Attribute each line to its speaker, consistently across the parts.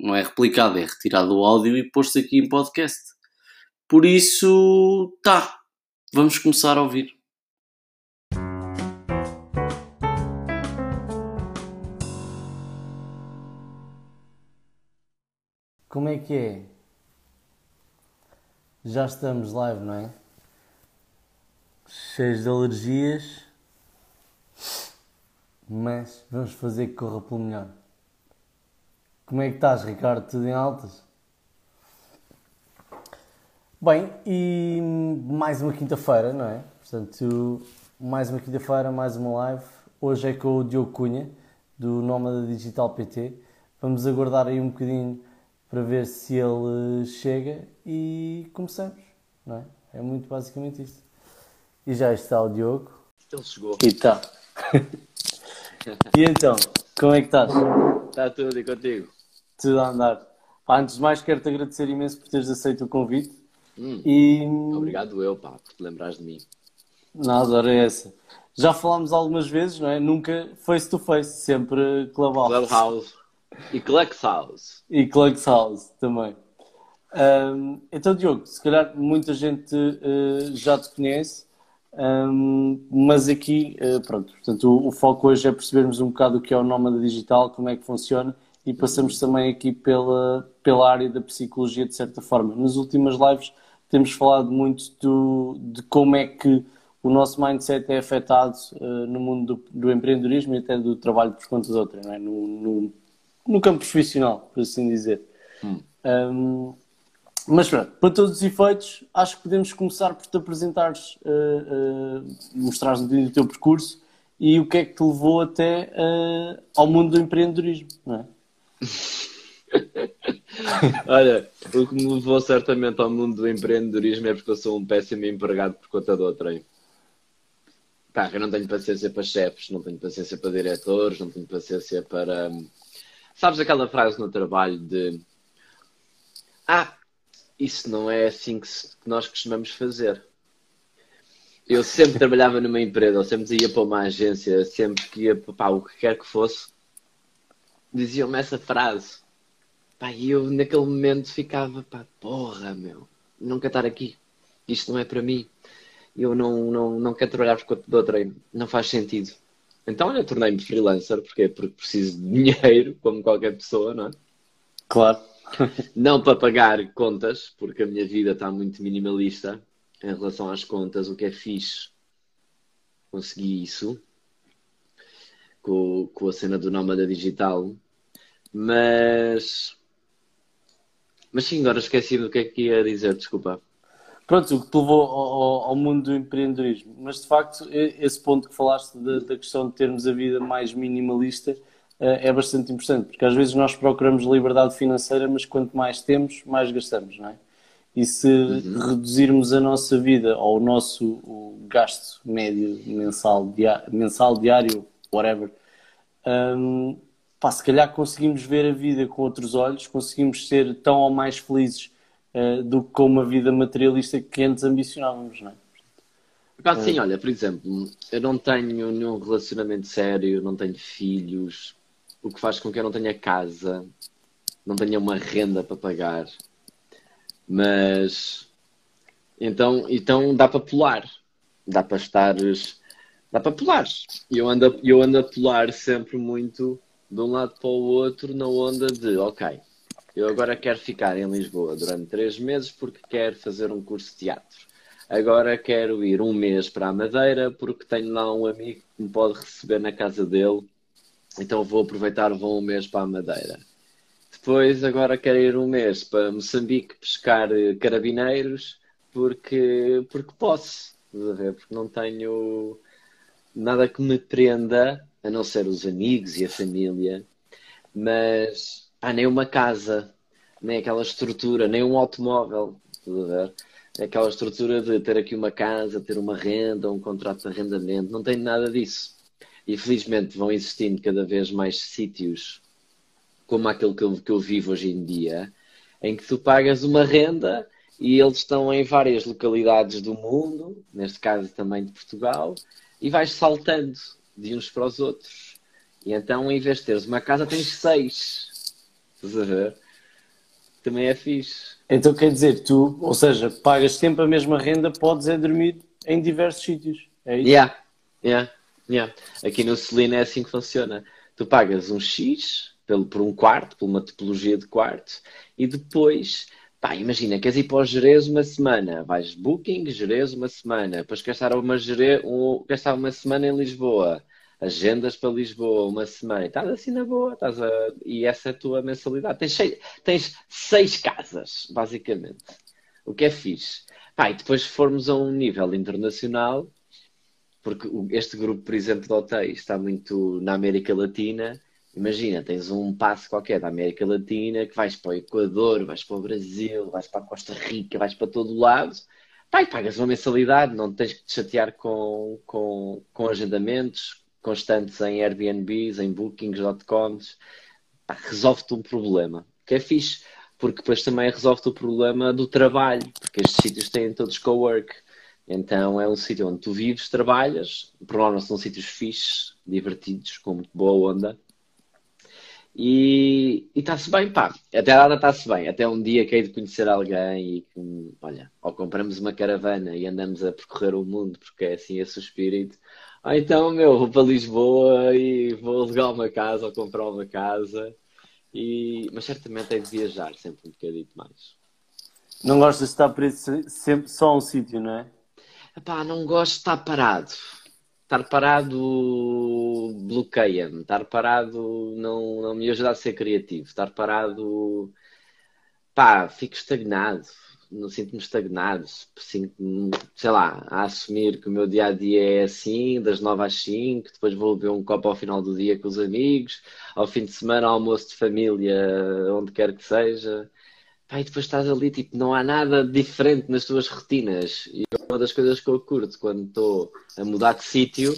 Speaker 1: não é replicada, é retirado o áudio e posto aqui em podcast. Por isso, tá, vamos começar a ouvir. Como é que é? Já estamos live, não é? Cheios de alergias, mas vamos fazer que corra pelo melhor. Como é que estás, Ricardo? Tudo em altas? Bem, e mais uma quinta-feira, não é? Portanto, mais uma quinta-feira, mais uma live. Hoje é com o Diogo Cunha, do Nómada Digital PT. Vamos aguardar aí um bocadinho para ver se ele chega e começamos, não é? É muito basicamente isto. E já está o Diogo.
Speaker 2: Ele chegou.
Speaker 1: E está. e então, como é que estás?
Speaker 2: Está tudo e contigo?
Speaker 1: Tudo a andar. Pá, antes de mais, quero-te agradecer imenso por teres aceito o convite.
Speaker 2: Hum,
Speaker 1: E.
Speaker 2: Obrigado eu, pá, por te lembrares de mim.
Speaker 1: Nada, era essa. Já falámos algumas vezes, não é? Nunca face to face, sempre Clubhouse.
Speaker 2: Clubhouse e Cluxhouse.
Speaker 1: E Clubhouse também. Ahm, então, Diogo, se calhar muita gente eh, já te conhece, ahm, mas aqui, eh, pronto, portanto, o, o foco hoje é percebermos um bocado o que é o nómada digital, como é que funciona e passamos também aqui pela, pela área da psicologia, de certa forma. Nas últimas lives temos falado muito do, de como é que o nosso mindset é afetado eh, no mundo do, do empreendedorismo e até do trabalho por conta de outra, é? no, no, no campo profissional, por assim dizer.
Speaker 2: Hum.
Speaker 1: Um, mas pronto, para todos os efeitos, acho que podemos começar por te apresentares, uh, uh, mostrares um bocadinho o teu percurso e o que é que te levou até uh, ao mundo do empreendedorismo, não é?
Speaker 2: Olha, o que me levou certamente ao mundo do empreendedorismo é porque eu sou um péssimo empregado por conta de outrem. Pá, eu não tenho paciência para chefes, não tenho paciência para diretores, não tenho paciência para. Sabes aquela frase no trabalho de Ah, isso não é assim que nós costumamos fazer. Eu sempre trabalhava numa empresa, eu sempre ia para uma agência, sempre que ia para o que quer que fosse, diziam-me essa frase. Pá, e eu naquele momento ficava, pá, porra, meu, nunca estar aqui. Isto não é para mim. Eu não, não, não quero trabalhar por conta de outra. Não faz sentido. Então, olha, tornei-me freelancer. Porquê? Porque preciso de dinheiro, como qualquer pessoa, não é?
Speaker 1: Claro.
Speaker 2: Não para pagar contas, porque a minha vida está muito minimalista em relação às contas, o que é fixe. Consegui isso com, com a cena do Nómada Digital. Mas. Mas sim, agora esqueci do que é que ia dizer, desculpa.
Speaker 1: Pronto, o que te levou ao, ao- mundo do empreendedorismo. Mas de facto, esse ponto que falaste da, da questão de termos a vida mais minimalista eh, é bastante importante, porque às vezes nós procuramos liberdade financeira, mas quanto mais temos, mais gastamos, não é? E se reduzirmos a nossa vida ou o nosso o gasto médio mensal, dia- mensal, diário, whatever, hum, pá, se calhar conseguimos ver a vida com outros olhos, conseguimos ser tão ou mais felizes eh, do que com uma vida materialista que antes ambicionávamos, não é?
Speaker 2: Pá, sim, olha, por exemplo, eu não tenho nenhum relacionamento sério, não tenho filhos, o que faz com que eu não tenha casa, não tenha uma renda para pagar. Mas então, então dá para pular, dá para estares, dá para pular. E eu ando, eu ando a pular sempre muito de um lado para o outro na onda de, ok, eu agora quero ficar em Lisboa durante três meses porque quero fazer um curso de teatro. Agora quero ir um mês para a Madeira porque tenho lá um amigo que me pode receber na casa dele. Então vou aproveitar, vou um mês para a Madeira. Depois agora quero ir um mês para Moçambique pescar eh, carabineiros porque, porque posso? Porque não tenho nada que me prenda, a não ser os amigos e a família, mas pá, nem uma casa. nem aquela estrutura, nem um automóvel, estás a ver? Aquela estrutura de ter aqui uma casa, ter uma renda, um contrato de arrendamento, não tem nada disso. E felizmente vão existindo cada vez mais sítios como aquele que eu, que eu vivo hoje em dia, em que tu pagas uma renda e eles estão em várias localidades do mundo, neste caso também de Portugal, e vais saltando de uns para os outros. E então, em vez de teres uma casa, tens seis. Estás a ver? Também é fixe.
Speaker 1: Então quer dizer, tu, ou seja, pagas sempre a mesma renda, podes é dormir em diversos sítios. É isso?
Speaker 2: Yeah, yeah, yeah. Aqui no Celina é assim que funciona. Tu pagas um X pelo, por um quarto, por uma tipologia de quarto, e depois Pá, imagina, queres ir para o Jerez uma semana, vais Booking, Jerez uma semana, depois estar uma, Jerez, um, estar uma semana em Lisboa, agendas para Lisboa uma semana, estás assim na boa, estás a... e essa é a tua mensalidade. Tens seis, tens seis casas, basicamente, o que é fixe. Pá, e depois se formos a um nível internacional, porque este grupo, por exemplo, de hotéis está muito na América Latina, Imagina, tens um passo qualquer da América Latina que vais para o Equador, vais para o Brasil, vais para a Costa Rica, vais para todo o lado, pá, e pagas uma mensalidade, não tens que te chatear com, com, com agendamentos constantes em Airbnbs, em bookings.coms, resolve-te um problema, que é fixe, porque depois também resolve-te o problema do trabalho, porque estes sítios têm todos co-work. Então é um sítio onde tu vives, trabalhas, por norma são sítios fixes, divertidos, com muito boa onda. E está-se bem, pá. Até a data está-se bem. Até um dia que hei de conhecer alguém e que, olha, ou compramos uma caravana e andamos a percorrer o mundo, porque é assim esse o espírito. Ou então, meu, vou para Lisboa e vou alugar uma casa ou comprar uma casa. E... Mas certamente hei de viajar sempre um bocadinho mais.
Speaker 1: Não gostas de estar preso sempre só a um sítio, não é?
Speaker 2: Epá, não gosto de estar parado. Estar parado bloqueia-me. Estar parado não, não me ajuda a ser criativo. Estar parado, pá, fico estagnado. Não sinto-me estagnado. Sinto-me, sei lá, a assumir que o meu dia a dia é assim, das 9 às 5, depois vou beber um copo ao final do dia com os amigos, ao fim de semana, almoço de família, onde quer que seja. Pá, e depois estás ali, tipo, não há nada diferente nas tuas rotinas. E uma das coisas que eu curto quando estou a mudar de sítio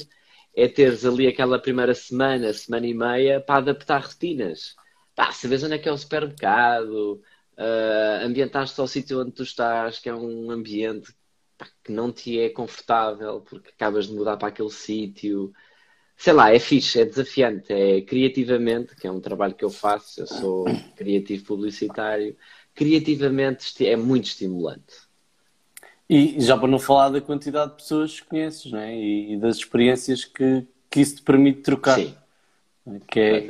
Speaker 2: é teres ali aquela primeira semana, semana e meia para adaptar rotinas. Pá, sabes onde é que é o supermercado, uh, ambientaste ao sítio onde tu estás, que é um ambiente pá, que não te é confortável porque acabas de mudar para aquele sítio. Sei lá, é fixe, é desafiante, é criativamente, que é um trabalho que eu faço, eu sou criativo publicitário, criativamente é muito estimulante.
Speaker 1: E já para não falar da quantidade de pessoas que conheces, não é? E, e das experiências que, que isso te permite trocar. Sim. Que é,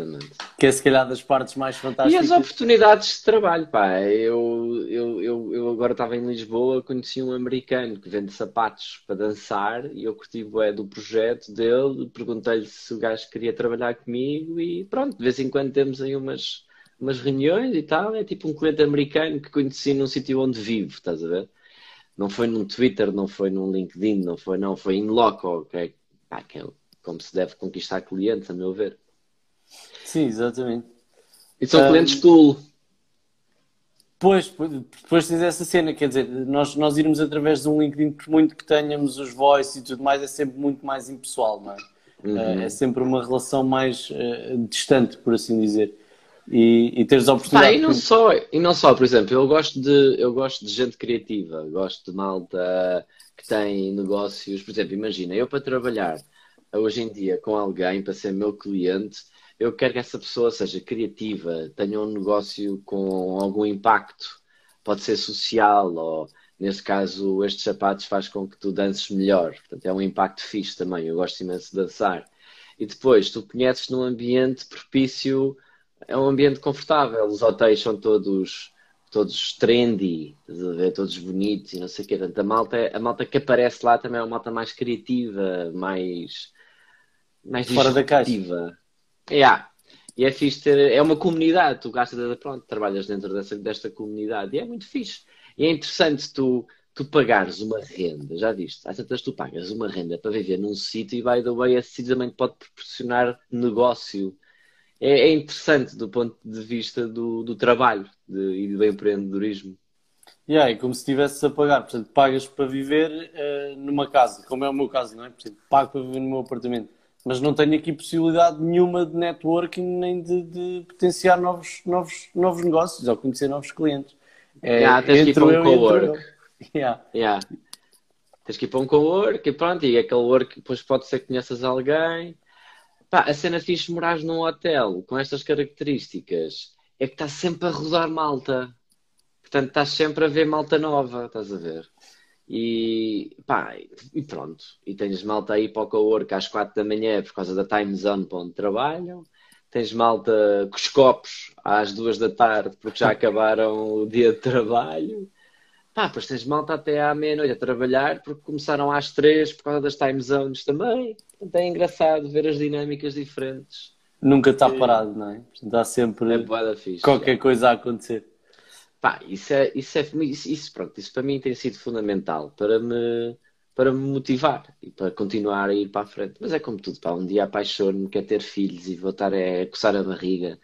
Speaker 1: que é se calhar das partes mais fantásticas.
Speaker 2: E as oportunidades de trabalho, pá. Eu, eu, eu, eu agora estava em Lisboa, conheci um americano que vende sapatos para dançar e eu curti bué do projeto dele, perguntei-lhe se o gajo queria trabalhar comigo e pronto, de vez em quando temos aí umas, umas reuniões e tal. É tipo um cliente americano que conheci num sítio onde vivo, estás a ver? Não foi num Twitter, não foi num LinkedIn, não foi, não, foi in loco, é, pá, que é como se deve conquistar clientes, a meu ver.
Speaker 1: Sim, exatamente.
Speaker 2: E são um, clientes cool.
Speaker 1: Pois, depois tens essa cena, quer dizer, nós, nós irmos através de um LinkedIn, por muito que tenhamos os voice e tudo mais, é sempre muito mais impessoal, não é? Uhum. É, é sempre uma relação mais uh, distante, por assim dizer e, e teres a oportunidade.
Speaker 2: E, não só, e não só, por exemplo, eu gosto, de, eu gosto de gente criativa, gosto de malta que tem negócios. Por exemplo, imagina, eu para trabalhar hoje em dia com alguém, para ser meu cliente, eu quero que essa pessoa seja criativa, tenha um negócio com algum impacto, pode ser social ou. Nesse caso, estes sapatos faz com que tu dances melhor. Portanto, é um impacto fixe também. Eu gosto imenso de dançar. E depois, tu conheces num ambiente propício é um ambiente confortável. Os hotéis são todos todos trendy, todos bonitos e não sei o quê. Portanto, a malta, a malta que aparece lá também é uma malta mais criativa, mais, mais
Speaker 1: fora da caixa.
Speaker 2: Yeah. E é fixe ter, é uma comunidade, tu gastas, pronto, trabalhas dentro dessa, desta comunidade e é muito fixe. E é interessante tu, tu pagares uma renda, já viste? Às vezes tu pagas uma renda para viver num sítio e, by the way, esse sítio também pode proporcionar negócio é, é interessante do ponto de vista do, do trabalho de, e do empreendedorismo.
Speaker 1: Yeah, é como se estivesse a pagar, portanto, pagas para viver uh, numa casa, como é o meu caso, não é? Portanto, pago para viver no meu apartamento, mas não tenho aqui possibilidade nenhuma de networking nem de, de potenciar novos, novos, novos negócios ou conhecer novos clientes.
Speaker 2: É, yeah, tens que ir para um co-work. Yeah. Yeah. Tens que ir para um co-work e pronto, e aquele work depois pode ser que conheças alguém. Pá, a cena fixe de morar num hotel com estas características é que está sempre a rodar malta. Portanto, estás sempre a ver malta nova, estás a ver? E pá, e pronto. E tens malta aí para o co-work às quatro da manhã por causa da time zone para onde trabalham. Tens malta com os copos às duas da tarde porque já acabaram o dia de trabalho. Pá, depois tens malta até à meia-noite a trabalhar porque começaram às três por causa das time zones também. Portanto, é engraçado ver as dinâmicas diferentes.
Speaker 1: Nunca está parado, não é? Está sempre
Speaker 2: é fixe,
Speaker 1: qualquer é. coisa a acontecer.
Speaker 2: Pá, isso é, isso é isso, isso, pronto, isso para mim tem sido fundamental para me, para me motivar e para continuar a ir para a frente. Mas é como tudo, pá, um dia apaixono-me, quer ter filhos e vou estar a coçar a barriga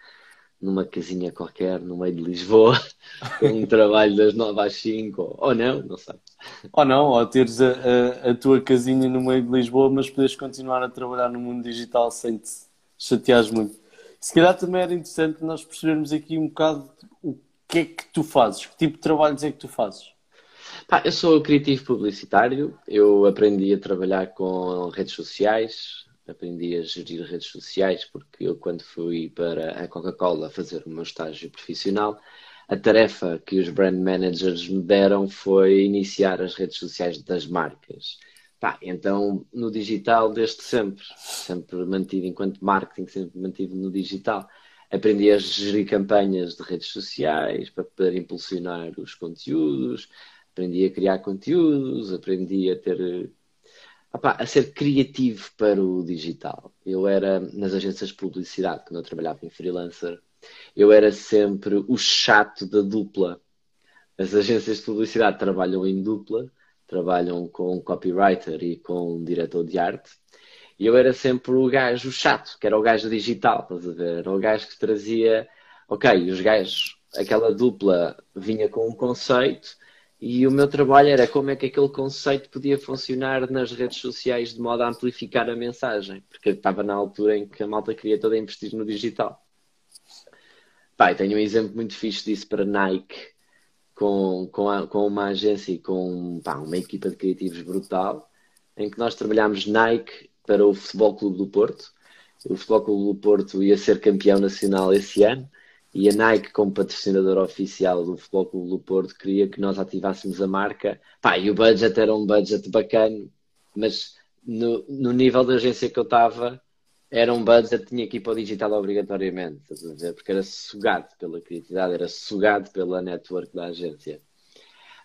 Speaker 2: numa casinha qualquer no meio de Lisboa, com um trabalho das 9 às 5, ou não, não sei.
Speaker 1: Ou não, ou teres a, a, a, tua casinha no meio de Lisboa, mas poderes continuar a trabalhar no mundo digital sem te chateares muito. Se calhar também era interessante nós percebermos aqui um bocado o que é que tu fazes, que tipo de trabalhos é que tu fazes.
Speaker 2: Pá, eu sou criativo publicitário, eu aprendi a trabalhar com redes sociais, aprendi a gerir redes sociais, porque eu, quando fui para a Coca-Cola fazer o meu estágio profissional, a tarefa que os brand managers me deram foi iniciar as redes sociais das marcas. Pá, então, no digital, desde sempre, sempre mantido enquanto marketing, sempre mantido no digital. Aprendi a gerir campanhas de redes sociais para poder impulsionar os conteúdos, aprendi a criar conteúdos, aprendi a ter Opa, a ser criativo para o digital. Eu era nas agências de publicidade, quando eu trabalhava em freelancer, eu era sempre o chato da dupla. As agências de publicidade trabalham em dupla, trabalham com copywriter e com diretor de arte. E eu era sempre o gajo chato, que era o gajo digital, estás a ver? Era o gajo que trazia, ok, os gajos, aquela dupla vinha com um conceito e o meu trabalho era como é que aquele conceito podia funcionar nas redes sociais de modo a amplificar a mensagem, porque estava na altura em que a malta queria toda investir no digital. Pai, tenho um exemplo muito fixe disso para Nike, com, com, a, com uma agência e com pá, uma equipa de criativos brutal, em que nós trabalhámos Nike para o Futebol Clube do Porto. O Futebol Clube do Porto ia ser campeão nacional esse ano e a Nike, como patrocinador oficial do Futebol Clube do Porto, queria que nós ativássemos a marca. Pá, e o budget era um budget bacana, mas no, no nível da agência que eu estava, era um budget tinha que ir para o digital obrigatoriamente, porque era sugado pela criatividade, era sugado pela network da agência.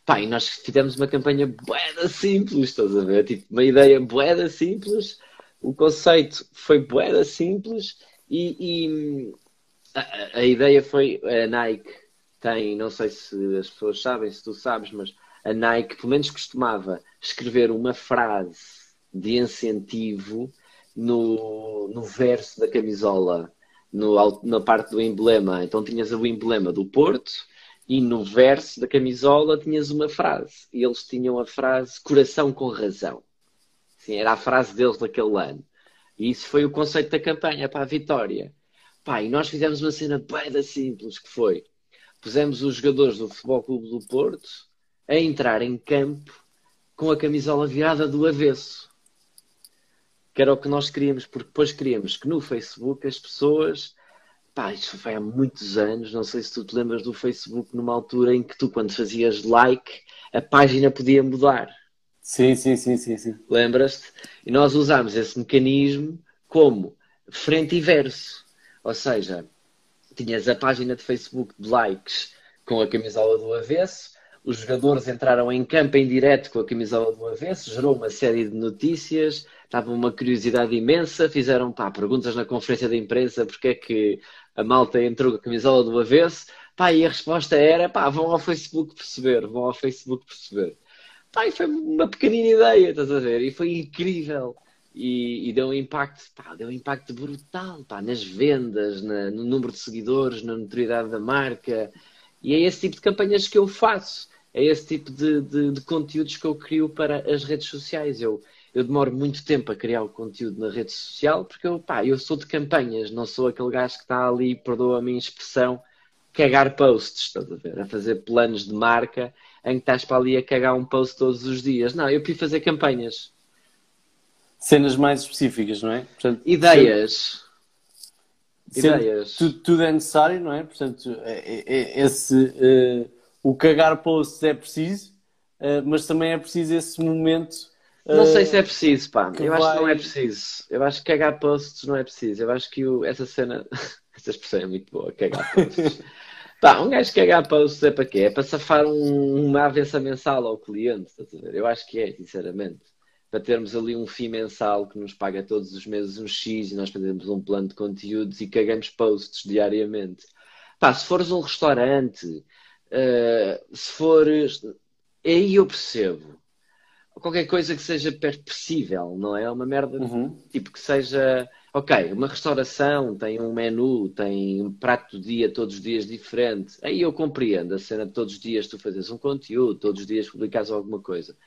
Speaker 2: Pá, e nós fizemos uma campanha boeda simples, estás a ver? Tipo, uma ideia boeda simples, o conceito foi boeda simples e, e a, ideia foi a Nike tem, não sei se as pessoas sabem, se tu sabes, mas a Nike pelo menos costumava escrever uma frase de incentivo no, no verso da camisola, no, na parte do emblema. Então tinhas o emblema do Porto e no verso da camisola tinhas uma frase. E eles tinham a frase coração com razão. Sim, era a frase deles daquele ano. E isso foi o conceito da campanha para a vitória. Pá, e nós fizemos uma cena bem simples, que foi, pusemos os jogadores do Futebol Clube do Porto a entrar em campo com a camisola virada do avesso. Que era o que nós queríamos, porque depois queríamos que no Facebook as pessoas Pá, isso foi há muitos anos. Não sei se tu te lembras do Facebook numa altura em que tu, quando fazias like, a página podia mudar.
Speaker 1: Sim, sim, sim, sim. sim.
Speaker 2: Lembras-te? E nós usámos esse mecanismo como frente e verso. Ou seja, tinhas a página de Facebook de likes com a camisola do avesso, os jogadores entraram em campo em direto com a camisola do avesso, gerou uma série de notícias, estava uma curiosidade imensa, fizeram pá, perguntas na conferência de imprensa porque é que a malta entrou com a camisola do avesso, pá, e a resposta era, pá, vão ao Facebook perceber, vão ao Facebook perceber. Pá, e foi uma pequenina ideia, estás a ver? E foi incrível e, e deu um impacto, pá, deu um impacto brutal pá, nas vendas, na, no número de seguidores, na notoriedade da marca. E é esse tipo de campanhas que eu faço, é esse tipo de, de, de conteúdos que eu crio para as redes sociais. Eu, eu demoro muito tempo a criar o conteúdo na rede social porque eu, pá, eu sou de campanhas, não sou aquele gajo que está ali, perdoa a minha expressão, cagar posts, estás a ver? A fazer planos de marca em que estás para ali a cagar um post todos os dias. Não, eu prefiro fazer campanhas.
Speaker 1: Cenas mais específicas, não é?
Speaker 2: Portanto, Ideias.
Speaker 1: Ideias. Tudo, tudo, é necessário, não é? Portanto, é, é, é esse, uh, o cagar posts é preciso, uh, mas também é preciso esse momento
Speaker 2: não sei se é preciso, pá. Eu vai... acho que não é preciso. Eu acho que cagar posts não é preciso. Eu acho que o... essa cena. essa expressão é muito boa, cagar posts. pá, um gajo cagar posts é para quê? É para safar um... uma avença mensal ao cliente, estás a ver? Eu acho que é, sinceramente. Para termos ali um FII mensal que nos paga todos os meses um X e nós fazemos um plano de conteúdos e cagamos posts diariamente. Pá, se fores um restaurante, uh, se fores. Aí eu percebo qualquer coisa que seja perto possível, não é? Uma merda uhum. tipo que seja. Ok, uma restauração tem um menu, tem um prato do dia todos os dias diferente. Aí eu compreendo a cena de todos os dias tu fazes um conteúdo, todos os dias publicas alguma coisa.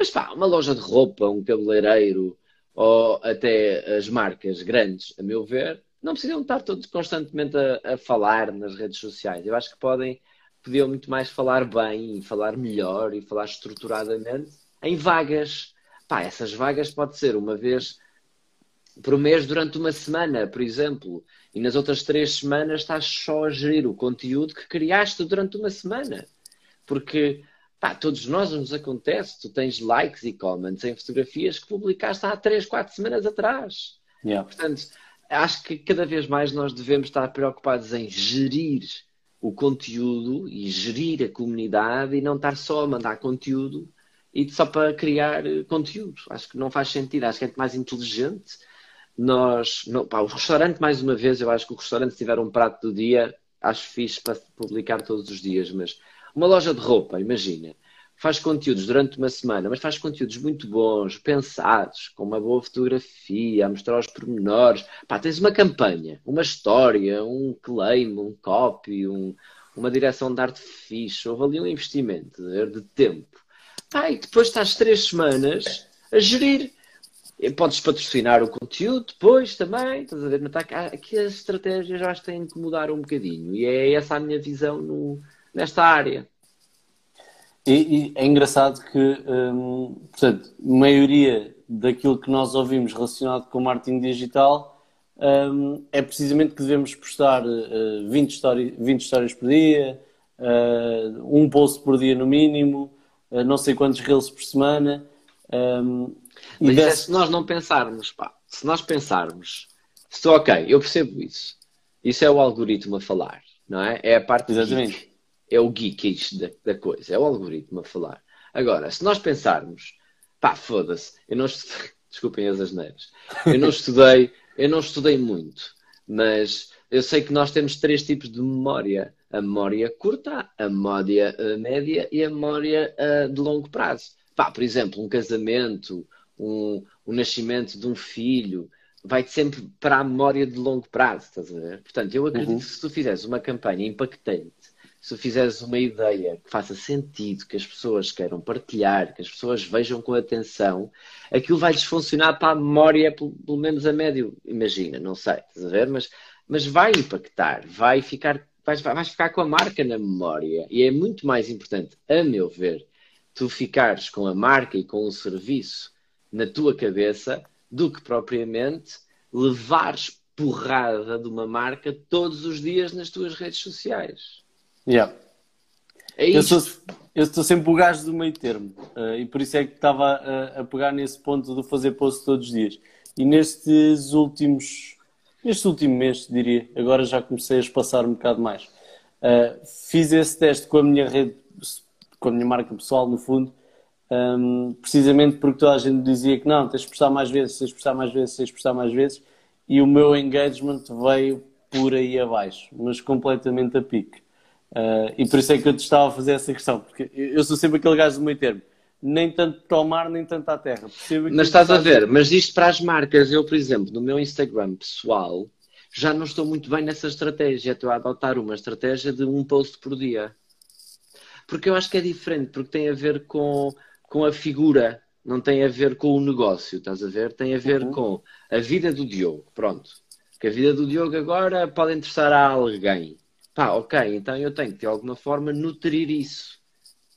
Speaker 2: Mas pá, uma loja de roupa, um cabeleireiro ou até as marcas grandes, a meu ver, não precisam estar todos constantemente a, a falar nas redes sociais. Eu acho que podem, podiam muito mais falar bem falar melhor e falar estruturadamente em vagas. Pá, essas vagas pode ser uma vez por mês durante uma semana, por exemplo, e nas outras três semanas estás só a gerir o conteúdo que criaste durante uma semana. Porque pá, todos nós nos acontece, tu tens likes e comments em fotografias que publicaste há três, quatro semanas atrás. Yeah. Portanto, acho que cada vez mais nós devemos estar preocupados em gerir o conteúdo e gerir a comunidade e não estar só a mandar conteúdo e só para criar eh, conteúdo. Acho que não faz sentido, acho que é mais inteligente. Nós, não, pá, o restaurante, mais uma vez, eu acho que o restaurante, se tiver um prato do dia, acho fixe para publicar todos os dias, mas uma loja de roupa, imagina, faz conteúdos durante uma semana, mas faz conteúdos muito bons, pensados, com uma boa fotografia, a mostrar os pormenores. Pá, tens uma campanha, uma história, um claim, um copy, um, uma direção de arte fixe, houve ali um investimento de tempo ah, e depois estás três semanas a gerir. Podes patrocinar o conteúdo depois também, estás a ver? Tá, aqui as estratégias já têm que mudar um bocadinho. E é essa a minha visão no, nesta área.
Speaker 1: E, e é engraçado que, hum, portanto, a maioria daquilo que nós ouvimos relacionado com marketing digital hum, é precisamente que devemos postar uh, 20, histórias, 20 histórias por dia, uh, um post por dia no mínimo, não sei quantos reels por semana. Um,
Speaker 2: Mas é se nós não pensarmos, pá, se nós pensarmos, estou ok, eu percebo isso. Isso é o algoritmo a falar, não é? É a parte Exatamente. É o geek da, da coisa, é o algoritmo a falar. Agora, se nós pensarmos, pá, foda-se, eu não estudei, desculpem as asneiras, eu não estudei, eu não estudei muito, mas eu sei que nós temos três tipos de memória a memória curta, a memória uh, média e a memória uh, de longo prazo. Pá, por exemplo, um casamento, um, um nascimento de um filho, vai sempre para a memória de longo prazo, estás a ver? Portanto, eu acredito uhum. que se tu fizeres uma campanha impactante, se fizeres uma ideia que faça sentido, que as pessoas queiram partilhar, que as pessoas vejam com atenção, aquilo vai-lhes funcionar para a memória, pelo menos a médio, imagina, não sei, estás a ver? Mas, mas vai impactar, vai ficar vais, vais ficar com a marca na memória. E é muito mais importante, a meu ver, tu ficares com a marca e com o serviço na tua cabeça do que propriamente levares porrada de uma marca todos os dias nas tuas redes sociais.
Speaker 1: Yeah. É eu, sou, eu estou sempre o gajo do meio termo uh, e por isso é que estava a, a, pegar nesse ponto de fazer post todos os dias. E nestes últimos este último mês, diria. Agora já comecei a espaçar um bocado mais. Uh, fiz esse teste com a minha rede, com a minha marca pessoal, no fundo, um, precisamente porque toda a gente dizia que não, tens de postar mais vezes, tens de postar mais vezes, tens de postar mais vezes, e o meu engagement veio por aí abaixo, mas completamente a pique. Uh, e por isso é que eu te estava a fazer essa questão, porque eu sou sempre aquele gajo do meio termo. nem tanto para o mar, nem tanto à terra.
Speaker 2: mas estás a ver, mas isto para as marcas, eu, por exemplo, no meu Instagram pessoal, já não estou muito bem nessa estratégia. Estou a adotar uma estratégia de um post por dia. Porque eu acho que é diferente, porque tem a ver com, com a figura, não tem a ver com o negócio, estás a ver? Tem a ver uhum. com a vida do Diogo, pronto. Que a vida do Diogo agora pode interessar a alguém. Pá, ok, então eu tenho que de alguma forma nutrir isso.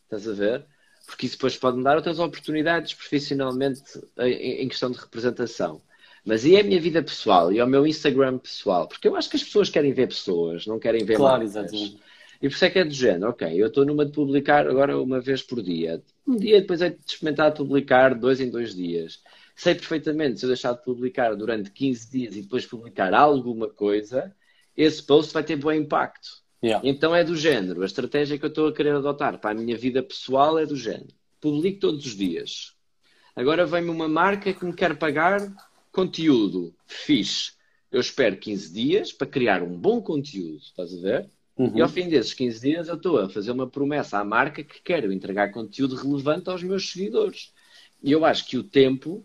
Speaker 2: Estás a ver? Porque isso depois pode me dar outras oportunidades profissionalmente em questão de representação. Mas e a minha vida pessoal e é o meu Instagram pessoal? Porque eu acho que as pessoas querem ver pessoas, não querem ver
Speaker 1: claro, marcas. Exatamente.
Speaker 2: E por isso é que é do género, ok, eu estou numa de publicar agora uma vez por dia. Um dia depois é de experimentar publicar dois em dois dias. Sei perfeitamente, se eu deixar de publicar durante 15 dias e depois publicar alguma coisa, esse post vai ter bom impacto. Yeah. Então é do género. A estratégia que eu estou a querer adotar para a minha vida pessoal é do género. Publico todos os dias. Agora vem-me uma marca que me quer pagar conteúdo. Fixe. Eu espero 15 dias para criar um bom conteúdo. Estás a ver? Uhum. E ao fim desses 15 dias eu estou a fazer uma promessa à marca que quero entregar conteúdo relevante aos meus seguidores. E eu acho que o tempo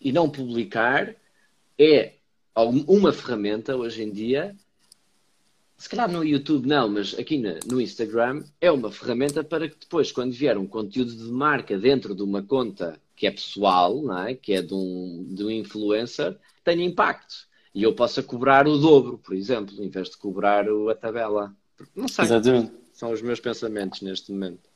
Speaker 2: e não publicar é uma ferramenta hoje em dia se calhar no YouTube não, mas aqui no Instagram é uma ferramenta para que depois, quando vier um conteúdo de marca dentro de uma conta que é pessoal, não é? que é de um, de um influencer, tenha impacto. E eu possa cobrar o dobro, por exemplo, em vez de cobrar a tabela. Não sei. Exatamente. São os meus pensamentos neste momento.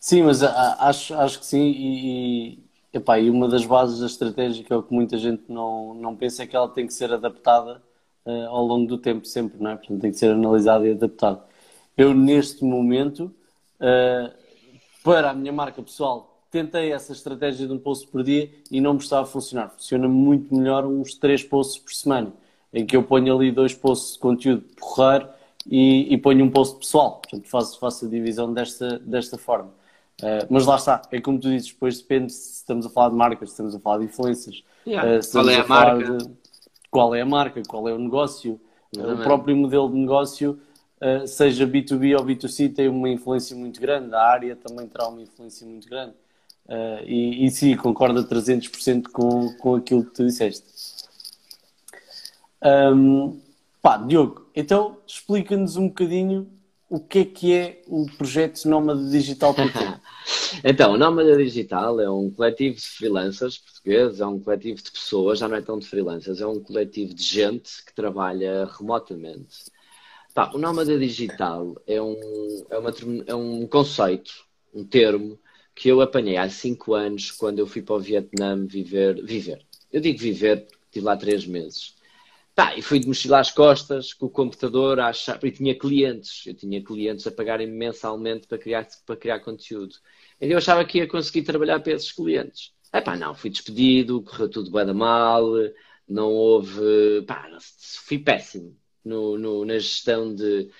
Speaker 1: Sim, mas acho, acho que sim. E, e, epá, e uma das bases da estratégia, que é o que muita gente não, não pensa, é que ela tem que ser adaptada uh, ao longo do tempo, sempre, não é? Portanto, tem que ser analisado e adaptado. Eu, neste momento, uh, para a minha marca pessoal, tentei essa estratégia de um post por dia e não me está a funcionar. Funciona muito melhor uns três posts por semana, em que eu ponho ali dois posts de conteúdo porreiro e, e ponho um post pessoal. Portanto, faço, faço a divisão desta, desta forma. Uh, mas lá está, é como tu dizes, depois depende se estamos a falar de marcas, se estamos a falar de influências,
Speaker 2: yeah. uh, Qual é a, a marca? De,
Speaker 1: qual é a marca, qual é o negócio. Exatamente. O próprio modelo de negócio, uh, seja B2B ou B2C, tem uma influência muito grande. A área também terá uma influência muito grande. Uh, e, e sim, concordo a 300% com, com aquilo que tu disseste. Um, pá, Diogo, então explica-nos um bocadinho o que é que é o projeto Nómada Digital
Speaker 2: Então, o Nómada Digital é um coletivo de freelancers portugueses, é um coletivo de pessoas, já não é tão de freelancers, é um coletivo de gente que trabalha remotamente. Pá, o Nómada Digital é um, é, uma, é um conceito, um termo, que eu apanhei há cinco anos quando eu fui para o Vietnã viver. viver. Eu digo viver estive lá três meses. Tá, e fui de mochila às costas, com o computador, a e tinha clientes, eu tinha clientes a pagarem mensalmente para criar, para criar conteúdo. E eu achava que ia conseguir trabalhar para esses clientes. É pá, não, fui despedido, correu tudo bem mal, não houve, pá, fui péssimo no, no, na gestão de,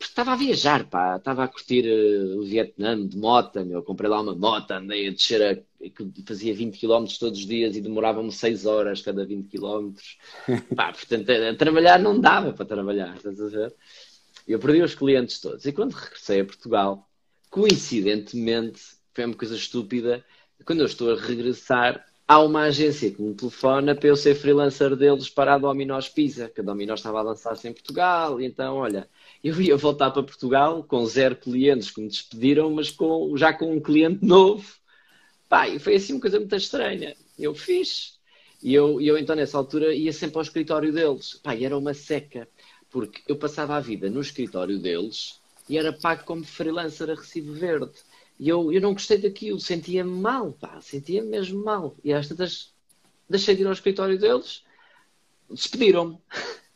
Speaker 2: estava a viajar, pá, estava a curtir uh, o Vietnã de moto, meu, comprei lá uma moto, andei a descer, a, fazia 20 km todos os dias e demorava-me 6 horas cada 20 km. pá, portanto, a, trabalhar não dava para trabalhar, estás a ver? Eu perdi os clientes todos. E quando regressei a Portugal, coincidentemente, foi uma coisa estúpida, quando eu estou a regressar, há uma agência que me telefona para eu ser freelancer deles para a Domino's Pizza, que a Domino's estava a lançar-se em Portugal, e então, olha eu ia voltar para Portugal com zero clientes que me despediram, mas com, já com um cliente novo. Pá, e foi assim uma coisa muito estranha. Eu fiz. E eu, eu então, nessa altura, ia sempre ao escritório deles. Pá, e era uma seca, porque eu passava a vida no escritório deles e era pago como freelancer a recibo verde. E eu, eu não gostei daquilo, sentia-me mal, pá, sentia-me mesmo mal. E às tantas deixei de ir ao escritório deles, despediram-me.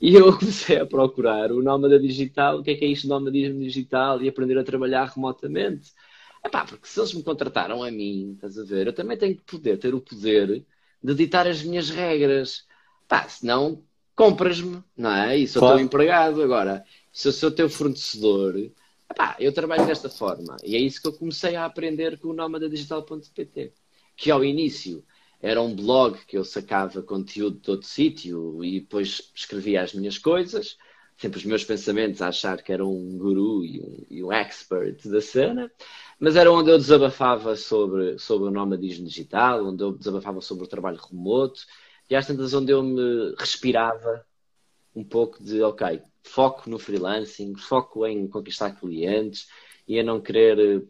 Speaker 2: E eu comecei a procurar o nómada digital, o que é que é isto nómadismo digital e aprender a trabalhar remotamente. Epá, porque se eles me contrataram a mim, estás a ver, eu também tenho que poder ter o poder de ditar as minhas regras. Pá, senão compras-me, não é? E sou claro. teu empregado. Agora, se eu sou teu fornecedor, epá, eu trabalho desta forma. E é isso que eu comecei a aprender com o nómadadigital.pt. Que ao início era um blog que eu sacava conteúdo de outro sítio e depois escrevia as minhas coisas. Sempre os meus pensamentos a achar que era um guru e um, e um expert da cena, mas era onde eu desabafava sobre, sobre o nomadismo digital, onde eu desabafava sobre o trabalho remoto, e às tantas onde eu me respirava um pouco de, ok, foco no freelancing, foco em conquistar clientes e a não querer eh,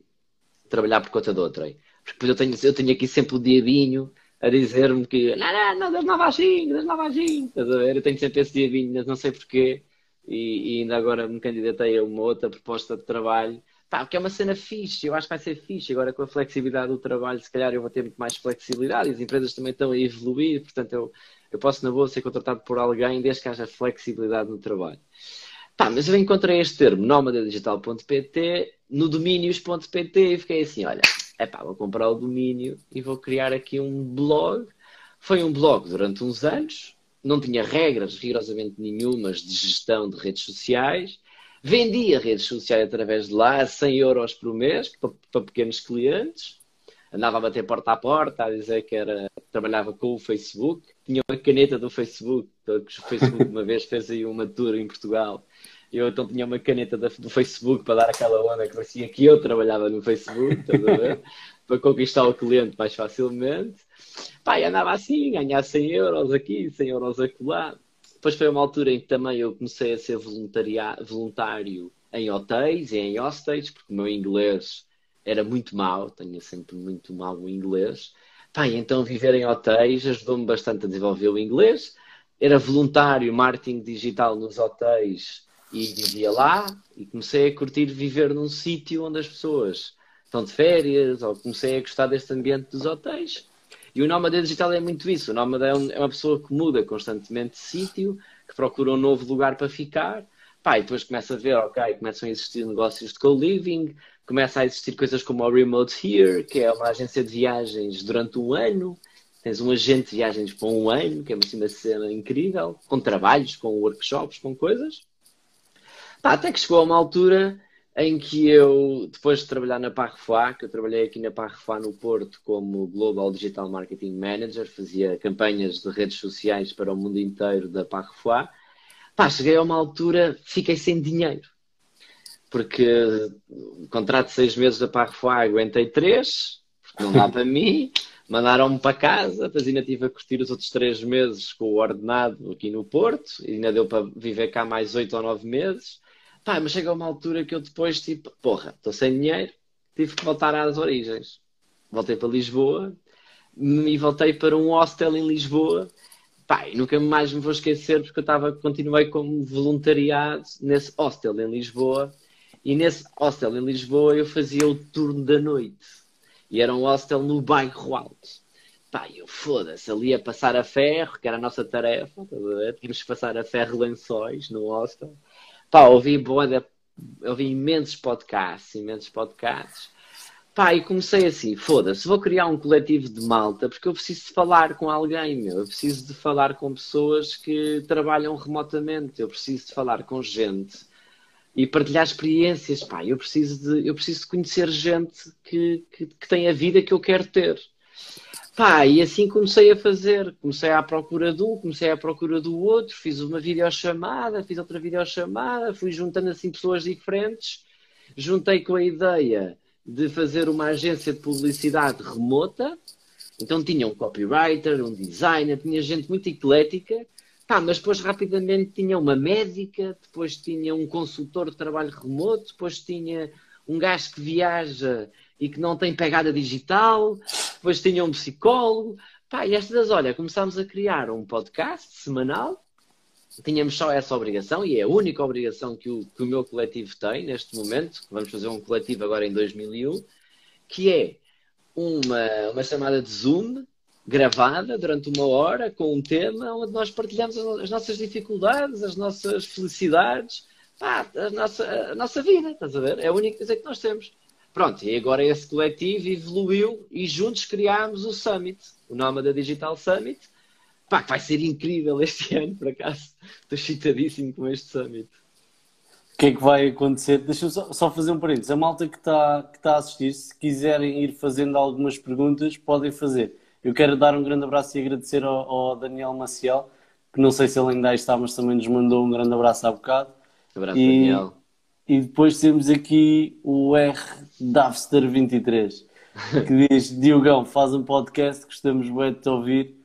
Speaker 2: trabalhar por conta de outrem. Porque depois eu tenho, eu tenho aqui sempre o diabinho a dizer-me que não, não, não, das novas assim, das novas assim, estás a ver? Eu tenho sempre esse diabinho, não sei porquê, e, e ainda agora me candidatei a uma outra proposta de trabalho Pá, porque é uma cena fixe, eu acho que vai ser fixe. Agora, com a flexibilidade do trabalho, se calhar eu vou ter muito mais flexibilidade as empresas também estão a evoluir, portanto, eu, eu posso, na boa, ser contratado por alguém desde que haja flexibilidade no trabalho. Pá, mas eu encontrei este termo, nómadadigital.pt, no domínios.pt e fiquei assim: olha, é pá, vou comprar o domínio e vou criar aqui um blog. Foi um blog durante uns anos, não tinha regras rigorosamente nenhumas de gestão de redes sociais Vendia redes sociais através de lá a 100 euros por mês para, para pequenos clientes. Andava a bater porta a porta a dizer que era, trabalhava com o Facebook. Tinha uma caneta do Facebook, o Facebook uma vez fez aí uma tour em Portugal. Eu então tinha uma caneta do Facebook para dar aquela onda que parecia que eu trabalhava no Facebook, para conquistar o cliente mais facilmente. Pá, andava assim, ganhar 100 euros aqui, 100 euros acolá. Depois foi uma altura em que também eu comecei a ser voluntário em hotéis e em hostels, porque o meu inglês era muito mau, tenho sempre muito mau o inglês. Pá, então viver em hotéis ajudou-me bastante a desenvolver o inglês. Era voluntário marketing digital nos hotéis e vivia lá e comecei a curtir viver num sítio onde as pessoas estão de férias ou comecei a gostar deste ambiente dos hotéis e o nómada digital é muito isso. O nómada é, é uma pessoa que muda constantemente de sítio, que procura um novo lugar para ficar. Pá, e depois começa a ver, ok, começam a existir negócios de co-living, começa a existir coisas como a Remote Here, que é uma agência de viagens durante um ano. Tens um agente de viagens por um ano, que é assim, uma cena incrível, com trabalhos, com workshops, com coisas. Pá, até que chegou a uma altura em que eu, depois de trabalhar na Parrefoy, que eu trabalhei aqui na Parrefoy no Porto como Global Digital Marketing Manager, fazia campanhas de redes sociais para o mundo inteiro da Parrefoy, pá, cheguei a uma altura, fiquei sem dinheiro. Porque o contrato de seis meses da Parrefoy aguentei três, porque não dá para mim, mandaram-me para casa, depois ainda tive a curtir os outros três meses com o ordenado aqui no Porto, e ainda deu para viver cá mais oito ou nove meses. Pá, mas chega uma altura que eu depois, tipo, porra, estou sem dinheiro, tive que voltar às origens. Voltei para Lisboa e voltei para um hostel em Lisboa. Pá, e nunca mais me vou esquecer porque eu estava, continuei como voluntariado nesse hostel em Lisboa. E nesse hostel em Lisboa eu fazia o turno da noite. E era um hostel no bairro alto. Pá, eu foda-se, ali a passar a ferro, que era a nossa tarefa, tínhamos que passar a ferro lençóis no hostel. Pá, ouvi, boa, ouvi imensos podcasts, imensos podcasts. Pá, e comecei assim, foda-se, vou criar um coletivo de malta porque eu preciso de falar com alguém, meu. Eu preciso de falar com pessoas que trabalham remotamente. Eu preciso de falar com gente e partilhar experiências. Pá, eu preciso de, eu preciso de conhecer gente que, que, que tem a vida que eu quero ter. Pá, e assim comecei a fazer. Comecei à procura de um, comecei à procura do outro, fiz uma videochamada, fiz outra videochamada, fui juntando assim pessoas diferentes, juntei com a ideia de fazer uma agência de publicidade remota. Então tinha um copywriter, um designer, tinha gente muito eclética, pá, mas depois rapidamente tinha uma médica, depois tinha um consultor de trabalho remoto, depois tinha um gajo que viaja e que não tem pegada digital, depois tinha um psicólogo. Pá, e estas, olha, começámos a criar um podcast semanal. Tínhamos só essa obrigação, e é a única obrigação que o, que o meu coletivo tem neste momento. Vamos fazer um coletivo agora em 2001, que é uma, uma chamada de Zoom gravada durante uma hora com um tema onde nós partilhamos as nossas dificuldades, as nossas felicidades, pá, a, nossa, a nossa vida, estás a ver? É a única coisa que nós temos. Pronto, e agora esse coletivo evoluiu e juntos criámos o Summit, o nome da Digital Summit. Pá, que vai ser incrível este ano, por acaso. Estou excitadíssimo com este Summit.
Speaker 1: O que é que vai acontecer? Deixa-me só, só, fazer um parênteses. A malta que está que tá a assistir, se quiserem ir fazendo algumas perguntas, podem fazer. Eu quero dar um grande abraço e agradecer ao, ao Daniel Maciel, que não sei se ele ainda está, mas também nos mandou um grande abraço há bocado.
Speaker 2: Abraço, e, Daniel.
Speaker 1: E depois temos aqui o R Davster23 que diz: Diogão, faz um podcast, gostamos muito de te ouvir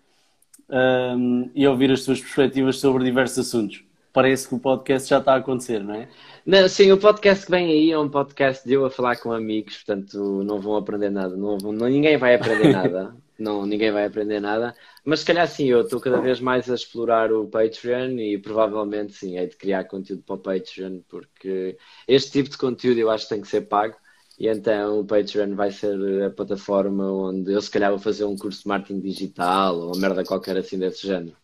Speaker 1: um, e ouvir as tuas perspectivas sobre diversos assuntos. Parece que o podcast já está a acontecer, não é?
Speaker 2: Não, sim, o podcast que vem aí é um podcast de eu a falar com amigos, portanto não vão aprender nada, não, vão, ninguém vai aprender nada, não, ninguém vai aprender nada, mas se calhar sim, eu estou cada vez mais a explorar o Patreon e provavelmente sim, é de criar conteúdo para o Patreon, porque este tipo de conteúdo eu acho que tem que ser pago e então o Patreon vai ser a plataforma onde eu se calhar vou fazer um curso de marketing digital ou uma merda qualquer assim desse género.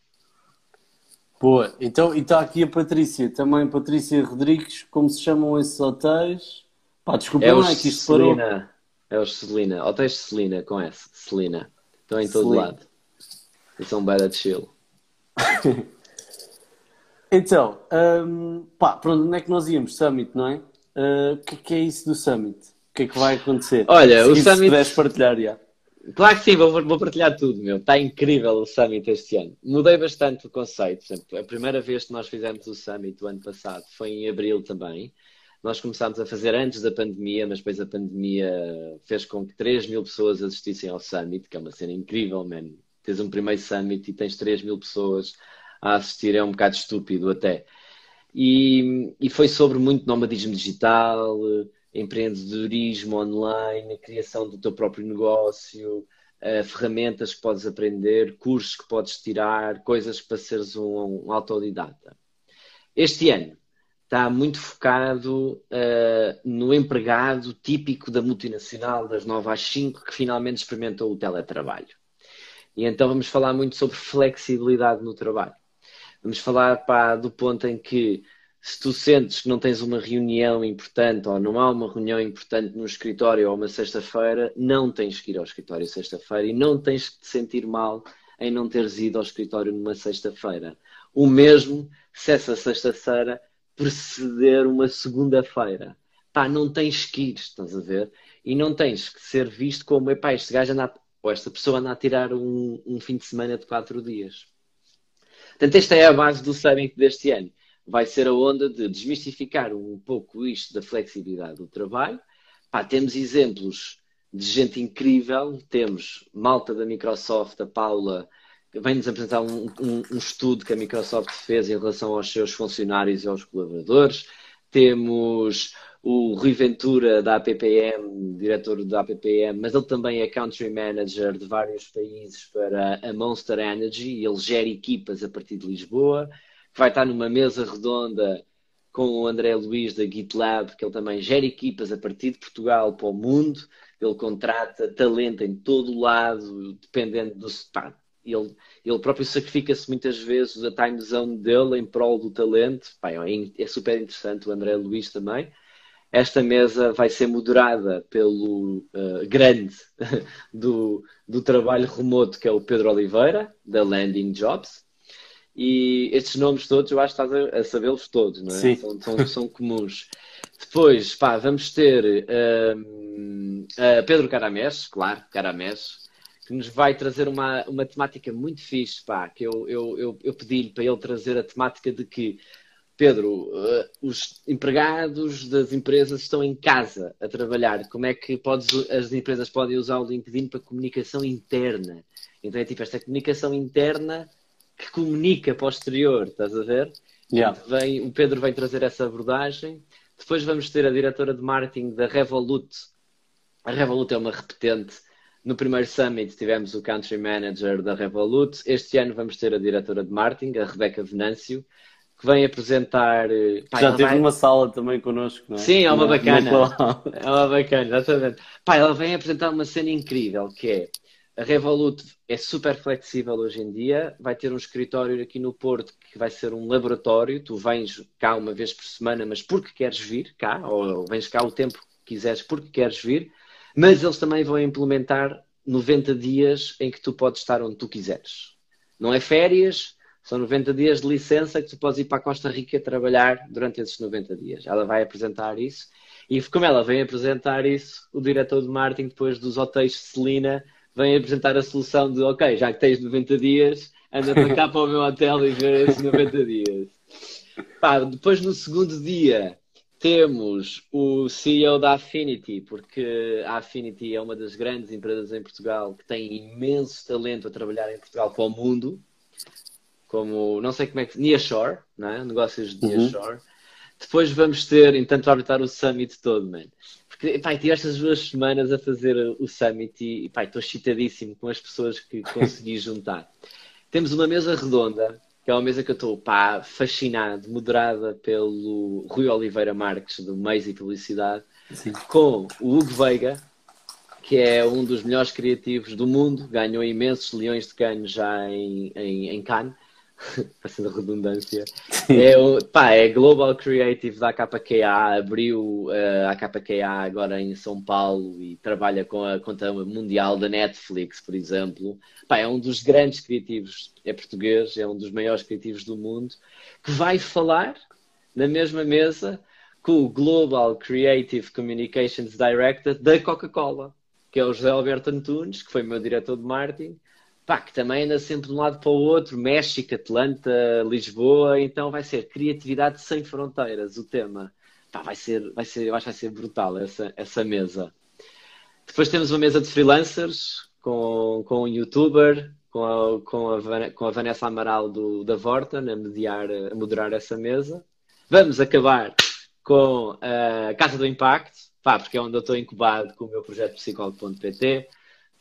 Speaker 1: Boa, então e está aqui a Patrícia, também Patrícia Rodrigues, como se chamam esses hotéis? Pá, desculpa,
Speaker 2: é
Speaker 1: não
Speaker 2: é que isto Celina, parou. É os Celina, hotéis Celina, com S, Celina. Estão em todo Celina. lado. E são de chill.
Speaker 1: então, um, pá, pronto, onde é que nós íamos? Summit, não é? Uh, o que é, que é isso do Summit? O que é que vai acontecer?
Speaker 2: Olha, se o Summit. Se
Speaker 1: puderes partilhar, já.
Speaker 2: Claro que sim, vou, vou, partilhar tudo, meu. Está incrível o Summit este ano. Mudei bastante o conceito. Por exemplo, a primeira vez que nós fizemos o Summit o ano passado foi em abril também. Nós começámos a fazer antes da pandemia, mas depois a pandemia fez com que 3 mil pessoas assistissem ao Summit, que é uma cena incrível, man. Tens um primeiro Summit e tens 3 mil pessoas a assistir, é um bocado estúpido até. E, e foi sobre muito nomadismo digital, empreendedorismo online, a criação do teu próprio negócio, uh, ferramentas que podes aprender, cursos que podes tirar, coisas para seres um, um autodidata. Este ano está muito focado uh, no empregado típico da multinacional das 9 às 5 que finalmente experimentou o teletrabalho. E então vamos falar muito sobre flexibilidade no trabalho. Vamos falar pá, do ponto em que se tu sentes que não tens uma reunião importante ou não há uma reunião importante no escritório ou uma sexta-feira, não tens que ir ao escritório sexta-feira e não tens que te sentir mal em não teres ido ao escritório numa sexta-feira. O mesmo se essa sexta-feira preceder uma segunda-feira. Pá, não tens que ir, estás a ver? E não tens que ser visto como, epá, este gajo anda ou esta pessoa anda a tirar um, um fim de semana de quatro dias. Portanto, esta é a base do Summit deste ano vai ser a onda de desmistificar um pouco isto da flexibilidade do trabalho. Pá, temos exemplos de gente incrível, temos malta da Microsoft, a Paula, vem-nos apresentar um, um, um, estudo que a Microsoft fez em relação aos seus funcionários e aos colaboradores. Temos o Rui Ventura da APPM, diretor da APPM, mas ele também é country manager de vários países para a Monster Energy e ele gera equipas a partir de Lisboa vai estar numa mesa redonda com o André Luiz da GitLab, que ele também gera equipas a partir de Portugal para o mundo. Ele contrata talento em todo o lado, dependendo do. Pá, ele, ele próprio sacrifica-se muitas vezes a time zone dele em prol do talento. Pá, é, é super interessante o André Luiz também. Esta mesa vai ser moderada pelo uh, grande do, do trabalho remoto, que é o Pedro Oliveira, da Landing Jobs. E estes nomes todos, eu acho que estás a, a sabê-los todos, não é?
Speaker 1: Sim.
Speaker 2: São, são, são comuns. Depois, pá, vamos ter um, uh, Pedro Caramés, claro, Caramés, que nos vai trazer uma, uma temática muito fixe, pá, que eu, eu, eu, eu pedi-lhe para ele trazer a temática de que, Pedro, uh, os empregados das empresas estão em casa a trabalhar. Como é que podes, as empresas podem usar o LinkedIn para comunicação interna? Então é tipo esta comunicação interna que comunica para o exterior, estás a ver?
Speaker 1: Yeah.
Speaker 2: Vem, o Pedro vem trazer essa abordagem. Depois vamos ter a diretora de marketing da Revolut. A Revolut é uma repetente. No primeiro Summit tivemos o Country Manager da Revolut. Este ano vamos ter a diretora de marketing, a Rebeca Venâncio, que vem apresentar.
Speaker 1: Eh, pá, Já teve vai... uma sala também connosco, não é?
Speaker 2: Sim, é uma bacana. É uma bacana, exatamente. Pá, ela vem apresentar uma cena incrível que é a Revolut é super flexível hoje em dia. Vai ter um escritório aqui no Porto que vai ser um laboratório. Tu vens cá uma vez por semana, mas porque queres vir cá, ou vens cá o tempo que quiseres porque queres vir. Mas eles também vão implementar 90 dias em que tu podes estar onde tu quiseres. Não é férias, são 90 dias de licença que tu podes ir para a Costa Rica trabalhar durante esses 90 dias. Ela vai apresentar isso. E como ela vem apresentar isso, o diretor de marketing, depois dos hotéis de Celina, vem apresentar a solução de ok, já que tens 90 dias, anda para cá para o meu hotel e ver esses 90 dias. Pá, depois no segundo dia temos o CEO da Affinity, porque a Affinity é uma das grandes empresas em Portugal que tem imenso talento a trabalhar em Portugal para o mundo, como, não sei como é que, Nearshore, não é? negócios de
Speaker 1: Uhum.
Speaker 2: Nearshore. Depois vamos ter, então, para habitar o Summit todo, mano. Porque, pá, tive estas duas semanas a fazer o Summit e, pá, estou excitadíssimo com as pessoas que consegui juntar. Temos uma mesa redonda, que é uma mesa que eu estou, pá, fascinado, moderada pelo Rui Oliveira Marques, do Meios e Publicidade,
Speaker 1: Sim.
Speaker 2: com o Hugo Veiga, que é um dos melhores criativos do mundo, ganhou imensos leões de cano já em, em, em Cannes, passando a redundância. É, o- pá, é Global Creative da KKA, abriu eh, a KKA agora em São Paulo e trabalha com a conta mundial da Netflix, por exemplo. Pá, é um dos grandes criativos, é português, é um dos maiores criativos do mundo, que vai falar na mesma mesa com o Global Creative Communications Director da Coca-Cola, que é o José Alberto Antunes, que foi meu diretor de marketing, pá, que também anda sempre de um lado para o outro, México, Atlanta, Lisboa, então vai ser criatividade sem fronteiras, o tema. Pá, vai ser, vai ser, eu acho que vai ser brutal essa, essa mesa. Depois temos uma mesa de freelancers com, com um youtuber, com a, com a, com a Vanessa Amaral do, da Vorta, a, mediar, a moderar essa mesa. Vamos acabar com a Casa do Impacto, pá, porque é onde eu estou incubado com o meu projeto psicólogo.pt.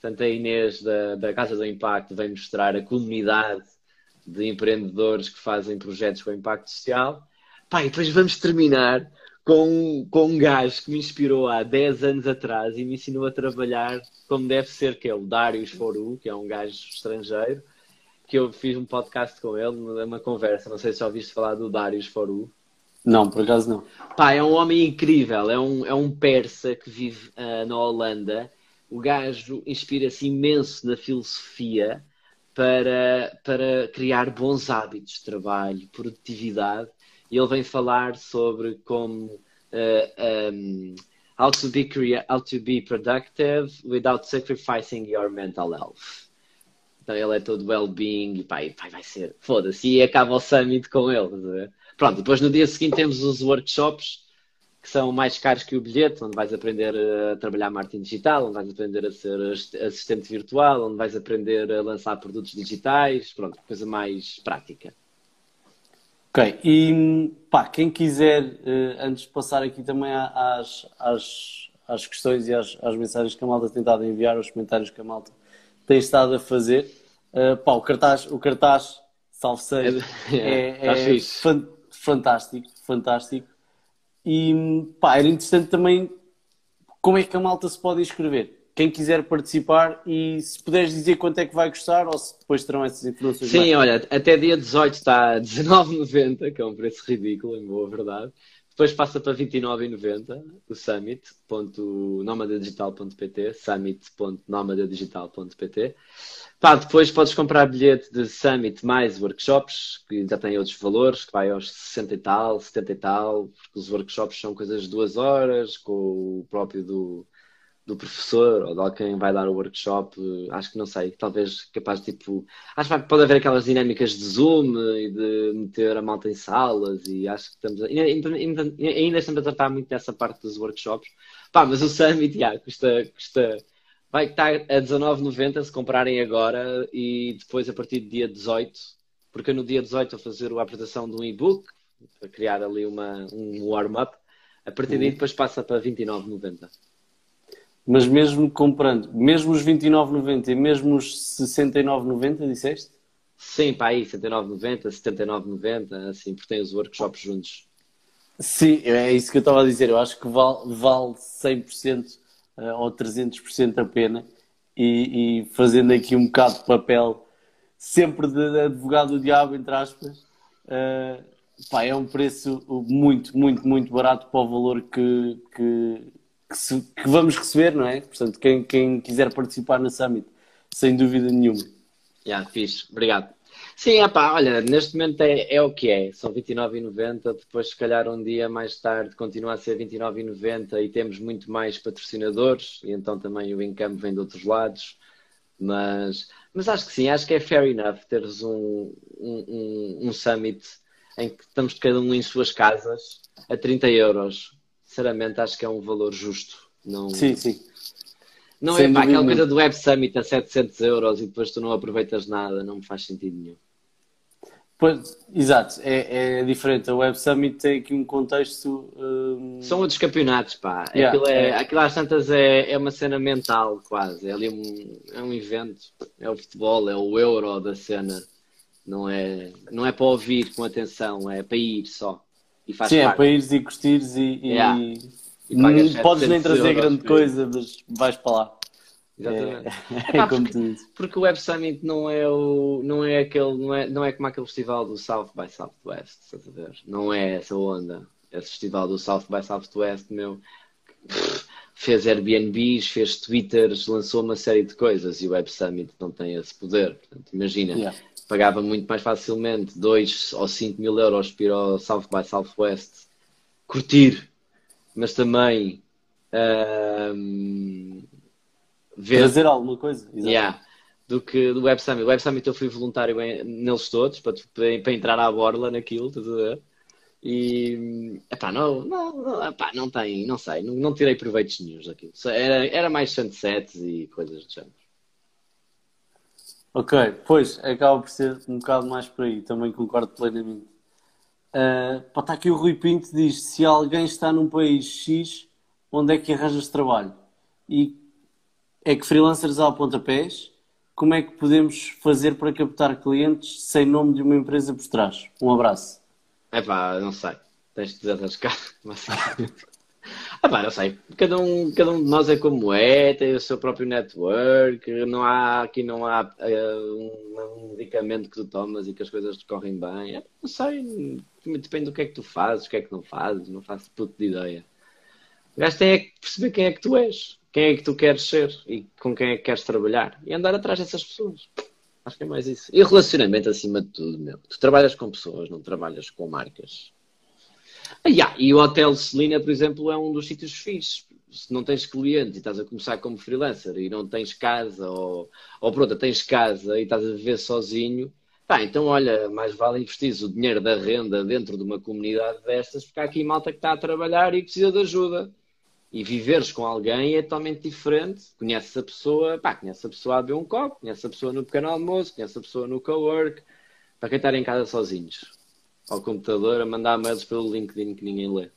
Speaker 2: Portanto, a Inês da, da Casa do Impacto vem mostrar a comunidade de empreendedores que fazem projetos com impacto social. Pá, e depois vamos terminar com, com um gajo que me inspirou há 10 anos atrás e me ensinou a trabalhar como deve ser, que é o Darius Foru, que é um gajo estrangeiro, que eu fiz um podcast com ele, uma conversa. Não sei se já ouviste falar do Darius Foru.
Speaker 1: Não, por acaso não.
Speaker 2: Pá, é um homem incrível, é um, é um persa que vive ah, na Holanda. O gajo inspira-se imenso na filosofia para, para criar bons hábitos de trabalho, produtividade. E ele vem falar sobre como ah, um, how, to be how to be productive without sacrificing your mental health. Então ele é todo well-being e pá, vai ser, foda-se, e acaba o summit com ele. Pronto, depois no dia seguinte temos os workshops que são mais caros que o bilhete, onde vais aprender a trabalhar marketing digital, onde vais aprender a ser assist- assistente virtual, onde vais aprender a lançar produtos digitais, pronto, coisa mais prática.
Speaker 1: Ok, e pá, quem quiser, eh, antes de passar aqui também às, às, às questões e às, às mensagens que a malta tem estado a enviar, os comentários que a malta tem estado a fazer, eh, pá, o cartaz, o cartaz, salve seja,
Speaker 2: É,
Speaker 1: é,
Speaker 2: tá
Speaker 1: é
Speaker 2: fixe.
Speaker 1: fan- fantástico, fantástico. E pá, era interessante também como é que a malta se pode inscrever. Quem quiser participar e se puderes dizer quanto é que vai custar ou se depois terão essas informações
Speaker 2: Sim,
Speaker 1: mais.
Speaker 2: olha, até dia 18 está a 19,90, que é um preço ridículo, em boa verdade. Depois passa para 29,90 o summit.nomadadigital.pt summit.nomadadigital.pt Pá, depois podes comprar bilhete de Summit mais workshops, que já têm outros valores, que vai aos 60 e tal, 70 e tal, porque os workshops são coisas de duas horas, com o próprio do, do professor ou de alguém que vai dar o workshop, acho que não sei, talvez capaz tipo. Acho que pode haver aquelas dinâmicas de Zoom e de meter a malta em salas e acho que estamos. a- Ainda, ainda, ainda estamos a tratar muito dessa parte dos workshops. Pá, mas o Summit, já, custa, custa. Vai estar a 19,90 se comprarem agora e depois a partir do dia 18, porque no dia 18 vou fazer a apresentação de um e-book para criar ali uma, um warm-up. A partir daí depois passa para 29,90.
Speaker 1: Mas mesmo comprando, mesmo os 29,90 e mesmo os 69,90, disseste?
Speaker 2: Sim, para aí, 69,90, 79,90, assim, porque tem os workshops juntos.
Speaker 1: Sim, é isso que eu estava a dizer. Eu acho que vale, vale 100% eh, ou 300% a pena. E, e fazendo aqui um bocado de papel, sempre de advogado do diabo, entre aspas, eh, pá, é um preço muito, muito, muito barato para o valor que, que, que, se- que vamos receber, não é? Portanto, quem, quem quiser participar na Summit, sem dúvida nenhuma.
Speaker 2: Já, fixe, obrigado. Sim, epá, olha, neste momento é, é o que é, são 29,90, depois se calhar um dia mais tarde continua a ser 29,90 e temos muito mais patrocinadores e então também o income vem de outros lados, mas, mas acho que sim, acho que é fair enough teres um, um, um, um summit em que estamos cada um em suas casas a 30 euros. Sinceramente, acho que é um valor justo. Não,
Speaker 1: Sim, sim.
Speaker 2: não
Speaker 1: Sem
Speaker 2: é pá, aquela coisa do Web Summit a 700 euros e depois tu não aproveitas nada, não me faz sentido nenhum.
Speaker 1: Pois, exato, é, é diferente. A Web Summit tem aqui um contexto. hum,
Speaker 2: São outros campeonatos, pá.
Speaker 1: Yeah,
Speaker 2: aquilo, é,
Speaker 1: é.
Speaker 2: aquilo às tantas é, é uma cena mental, quase. É ali um, é um evento. É o futebol, é o euro da cena. Não é, não é para ouvir com atenção, é para ir só. E faz
Speaker 1: sim, é
Speaker 2: parte.
Speaker 1: para ires e curtires e. e-
Speaker 2: Yeah. E
Speaker 1: podes nem
Speaker 2: 700
Speaker 1: trazer
Speaker 2: euros
Speaker 1: grande coisa, mas vais para lá.
Speaker 2: Exatamente.
Speaker 1: É,
Speaker 2: Epá,
Speaker 1: como
Speaker 2: porque-. Porque o Web Summit não é o, não é aquele, não é, não é como aquele festival do South by Southwest, estás a ver? Não é essa onda. Esse festival do South by Southwest, meu, fez Airbnbs, fez Twitters, lançou uma série de coisas e o Web Summit não tem esse poder. Portanto, imagina,
Speaker 1: Yeah.
Speaker 2: Pagava muito mais facilmente 2 ou 5 mil euros para ir ao South by Southwest curtir, mas também ahm, ver
Speaker 1: Trazer alguma coisa. Exato.
Speaker 2: Yeah. Do que do Web Summit. O Web Summit eu fui voluntário em- neles todos para, para, entrar à borla naquilo, estás a ver? E epá, não, não, epá, não tem, não sei, não, não tirei proveitos nenhums daquilo. Era, era mais sunsets e coisas do género.
Speaker 1: Ok, pois, acaba por ser um bocado mais por aí, também concordo plenamente. Ah, pá, está aqui o Rui Pinto diz: se alguém está num país X, onde é que arranjas trabalho? E é que freelancers há pontapés, como é que podemos fazer para captar clientes sem nome de uma empresa por trás? Um abraço.
Speaker 2: Epá, não sei. Tens de desatascar. Mas... Epá, não sei. Cada um, cada um de nós é como é, tem o seu próprio network. Não há, aqui não há eh, um, medicamento que tu tomas e que as coisas te correm bem. Epá, não sei. Depende do que é que tu fazes, o que é que não fazes. Não faço puto de ideia. O gajo tem é perceber quem é que tu és, quem é que tu queres ser e com quem é que queres trabalhar e andar atrás dessas pessoas. Acho que é mais isso. E relacionamento acima de tudo, meu. Tu trabalhas com pessoas, não trabalhas com marcas. Ah, yeah, E o Hotel Celina, por exemplo, é um dos sítios fixes. Se não tens clientes e estás a começar como freelancer e não tens casa, ou, ou pronto, tens casa e estás a viver sozinho, pá, então olha, mais vale investir o dinheiro da renda dentro de uma comunidade destas, porque há aqui malta que está a trabalhar e precisa de ajuda. E viveres com alguém é totalmente diferente. Conheces a pessoa, pá, conheces a pessoa a beber um copo, conheces a pessoa no pequeno almoço, conheces a pessoa no cowork, para quem estar em casa sozinhos, ao computador, a mandar mails pelo LinkedIn que ninguém lê.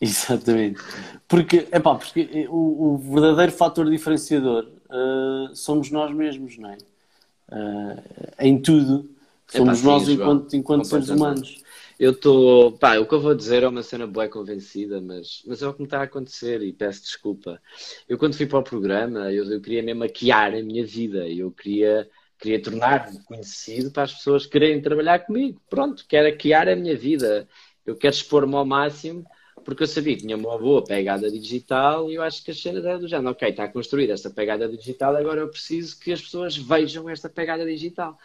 Speaker 1: Exatamente. Porque, epá, porque o, o verdadeiro fator diferenciador ah, somos nós mesmos, não é? Ah, em tudo. Somos
Speaker 2: sim,
Speaker 1: nós
Speaker 2: João.
Speaker 1: enquanto, enquanto seres humanos.
Speaker 2: Eu estou. Pá, o que eu vou dizer é uma cena boa convencida, mas, mas é o que me está a acontecer e peço desculpa. Eu, quando fui para o programa, eu, eu queria mesmo maquiar a minha vida. Eu queria, queria tornar-me conhecido para as pessoas quererem trabalhar comigo. Pronto, quero maquiar a minha vida. Eu quero expor-me ao máximo, porque eu sabia que tinha uma boa pegada digital e eu acho que as cenas eram do género. Ok, está construída esta pegada digital, agora eu preciso que as pessoas vejam esta pegada digital.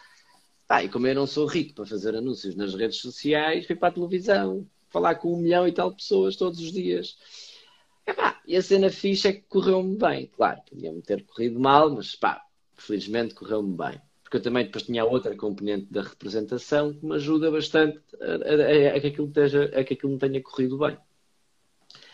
Speaker 2: Pá, e como eu não sou rico para fazer anúncios nas redes sociais, fui para a televisão, falar com um milhão e tal pessoas todos os dias. Epá, e a cena fixa é que correu-me bem. Claro, podia-me ter corrido mal, mas pá, felizmente correu-me bem. Porque eu também depois tinha outra componente da representação que me ajuda bastante a, a- a- que, aquilo esteja, a que aquilo me tenha corrido bem.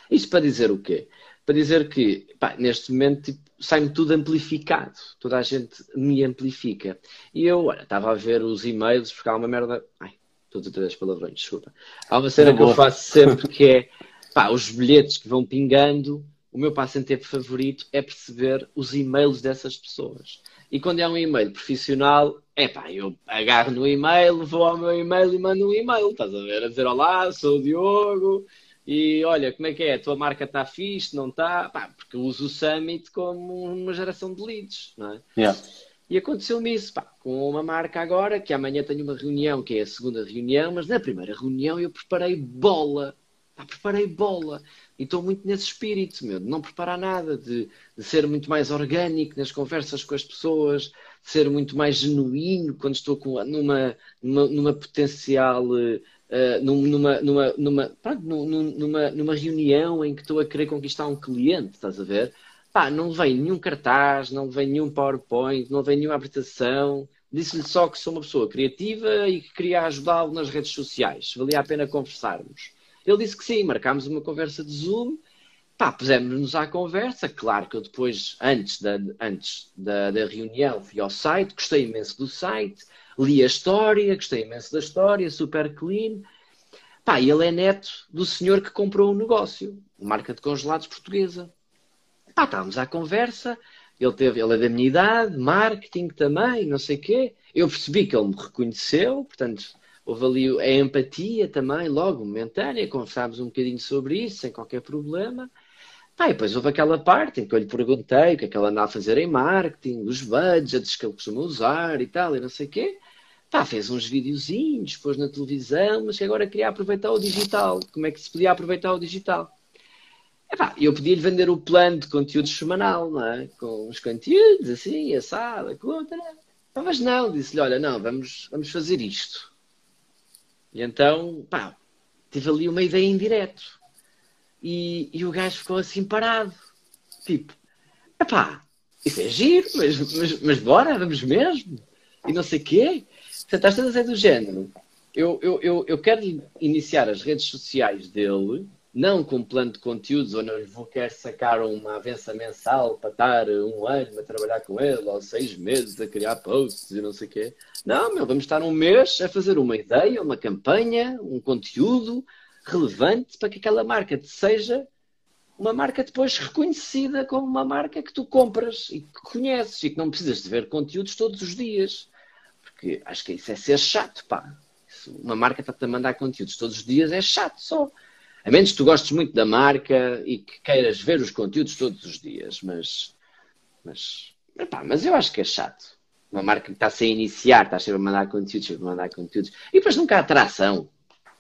Speaker 2: Isto para dizer o quê? Para dizer que, pá, neste momento, tipo, sai-me tudo amplificado. Toda a gente me amplifica. E eu, olha, estava a ver os e-mails, porque há uma merda. Ai, estou a as palavrões, desculpa. Há uma cena
Speaker 1: Na
Speaker 2: que eu faço sempre que é, pá, os bilhetes que vão pingando. O meu passatempo favorito é perceber os e-mails dessas pessoas. E quando é um e-mail profissional, é pá, eu agarro no e-mail, vou ao meu e-mail e mando um e-mail, estás a ver? A dizer olá, sou o Diogo, e olha, como é que é? A tua marca está fixe, não está? Pá, porque eu uso o Summit como uma geração de leads, não é?
Speaker 1: Yeah.
Speaker 2: E aconteceu-me isso, pá, com uma marca agora, que amanhã tenho uma reunião, que é a segunda reunião, mas na primeira reunião eu preparei bola. Pá, preparei bola. E estou muito nesse espírito, meu, de não preparar nada, de, de ser muito mais orgânico nas conversas com as pessoas, de ser muito mais genuíno quando estou com, numa, numa, numa potencial. num- numa, numa, numa, pronto, num- num- numa, numa reunião em que estou a querer conquistar um cliente, estás a ver? Pá, não vem nenhum cartaz, não vem nenhum PowerPoint, não vem nenhuma apresentação. Disse-lhe só que sou uma pessoa criativa e que queria ajudá-lo nas redes sociais. Valia a pena conversarmos. Ele disse que sim, marcámos uma conversa de Zoom. Pá, pusemos-nos à conversa. Claro que eu depois, antes, da, antes da, da reunião, fui ao site, gostei imenso do site, li a história, gostei imenso da história, super clean. Pá, ele é neto do senhor que comprou o um negócio, marca de congelados portuguesa. Pá, estávamos à conversa ele, teve, ele é da minha idade, marketing também, não sei o quê. Eu percebi que ele me reconheceu, portanto, houve ali a empatia também, logo, momentânea, conversámos um bocadinho sobre isso, sem qualquer problema. Pá, e depois houve aquela parte em que eu lhe perguntei o que é que ele anda a fazer em marketing, os budgets que ele costuma usar e tal, e não sei o quê. Pá, fez uns videozinhos, pôs na televisão, mas que agora queria aproveitar o digital. Como é que se podia aproveitar o digital? Epá, eu podia-lhe vender o plano de conteúdo semanal, não é? Com os conteúdos, assim, a sala, contra. Mas não, disse-lhe, olha, não, vamos, vamos fazer isto. E então, pá, tive ali uma ideia em direto. E, e o gajo ficou assim parado. Tipo, epá, isso é giro, mas, mas, mas bora, vamos mesmo. E não sei o quê. Portanto, estás a dizer do género. Eu, eu, eu, eu quero iniciar as redes sociais dele não com plano de conteúdos, ou não lhe vou querer sacar uma avença mensal para estar um ano a trabalhar com ele, ou seis meses a criar posts e não sei o quê. Não, meu, vamos estar um mês a fazer uma ideia, uma campanha, um conteúdo relevante para que aquela marca seja uma marca depois reconhecida como uma marca que tu compras e que conheces e que não precisas de ver conteúdos todos os dias. Porque acho que isso é ser chato, pá. uma marca está-te a mandar conteúdos todos os dias é chato só. A menos que tu gostes muito da marca e que queiras ver os conteúdos todos os dias, mas. Mas, epá, mas eu acho que é chato. Uma marca que está a iniciar, está sempre a mandar conteúdos, sempre a mandar conteúdos. E depois nunca há atração.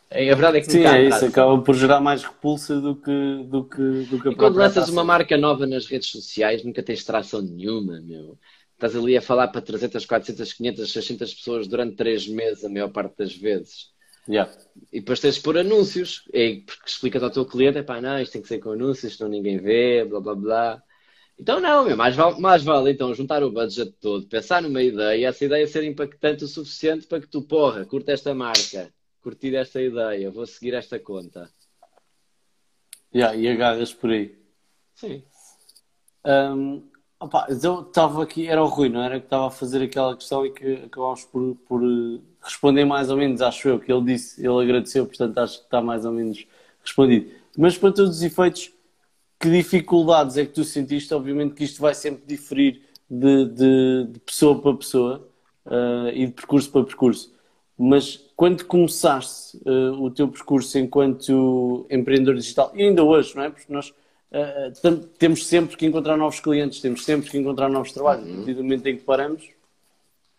Speaker 1: É, a verdade é que Sim, nunca há é isso, acaba por gerar mais repulsa do que, do que, do que a
Speaker 2: E quando lanças atração. uma marca nova nas redes sociais, nunca tens tração nenhuma, meu. Estás ali a falar para 300, 400, 500, 600 pessoas durante 3 meses, a maior parte das vezes.
Speaker 1: Yeah.
Speaker 2: E depois tens de pôr anúncios, é, porque explicas ao teu cliente, pá, não, isto tem que ser com anúncios, senão ninguém vê, blá blá blá. Então não, meu, mais, vale, mais vale então juntar o budget todo, pensar numa ideia e essa ideia ser impactante o suficiente para que tu, porra, curta esta marca, curtir esta ideia, vou seguir esta conta.
Speaker 1: Yeah, e agarras por aí.
Speaker 2: Sim.
Speaker 1: Um, opa, eu estava aqui, era o Rui, não era? Que estava a fazer aquela questão e que acabámos por, por responder mais ou menos, acho eu, que ele disse, ele agradeceu, portanto acho que está mais ou menos respondido. Mas para todos os efeitos, que dificuldades é que tu sentiste? Obviamente que isto vai sempre diferir de, de, de pessoa para pessoa uh, e de percurso para percurso. Mas quando começaste uh, o teu percurso enquanto empreendedor digital, e ainda hoje, não é? Porque nós uh, temos sempre que encontrar novos clientes, temos sempre que encontrar novos trabalhos. Uhum. A partir do momento em que paramos,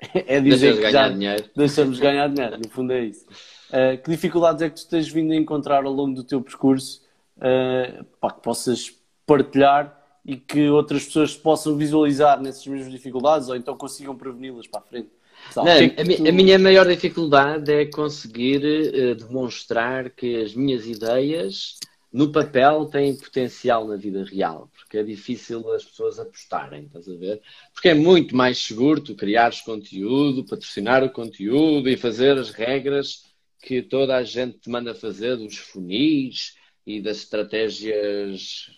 Speaker 2: é dizer que já dinheiro.
Speaker 1: deixamos ganhar dinheiro, no fundo é isso. Uh, que dificuldades é que tu tens vindo a encontrar ao longo do teu percurso uh, pá, que possas partilhar e que outras pessoas possam visualizar nessas mesmas dificuldades ou então consigam preveni-las para a frente?
Speaker 2: Não, é a, tu... a, minha maior dificuldade é conseguir uh, demonstrar que as minhas ideias no papel têm potencial na vida real, porque é difícil as pessoas apostarem, estás a ver? Porque é muito mais seguro tu criares conteúdo, patrocinar o conteúdo e fazer as regras que toda a gente te manda fazer dos funis e das estratégias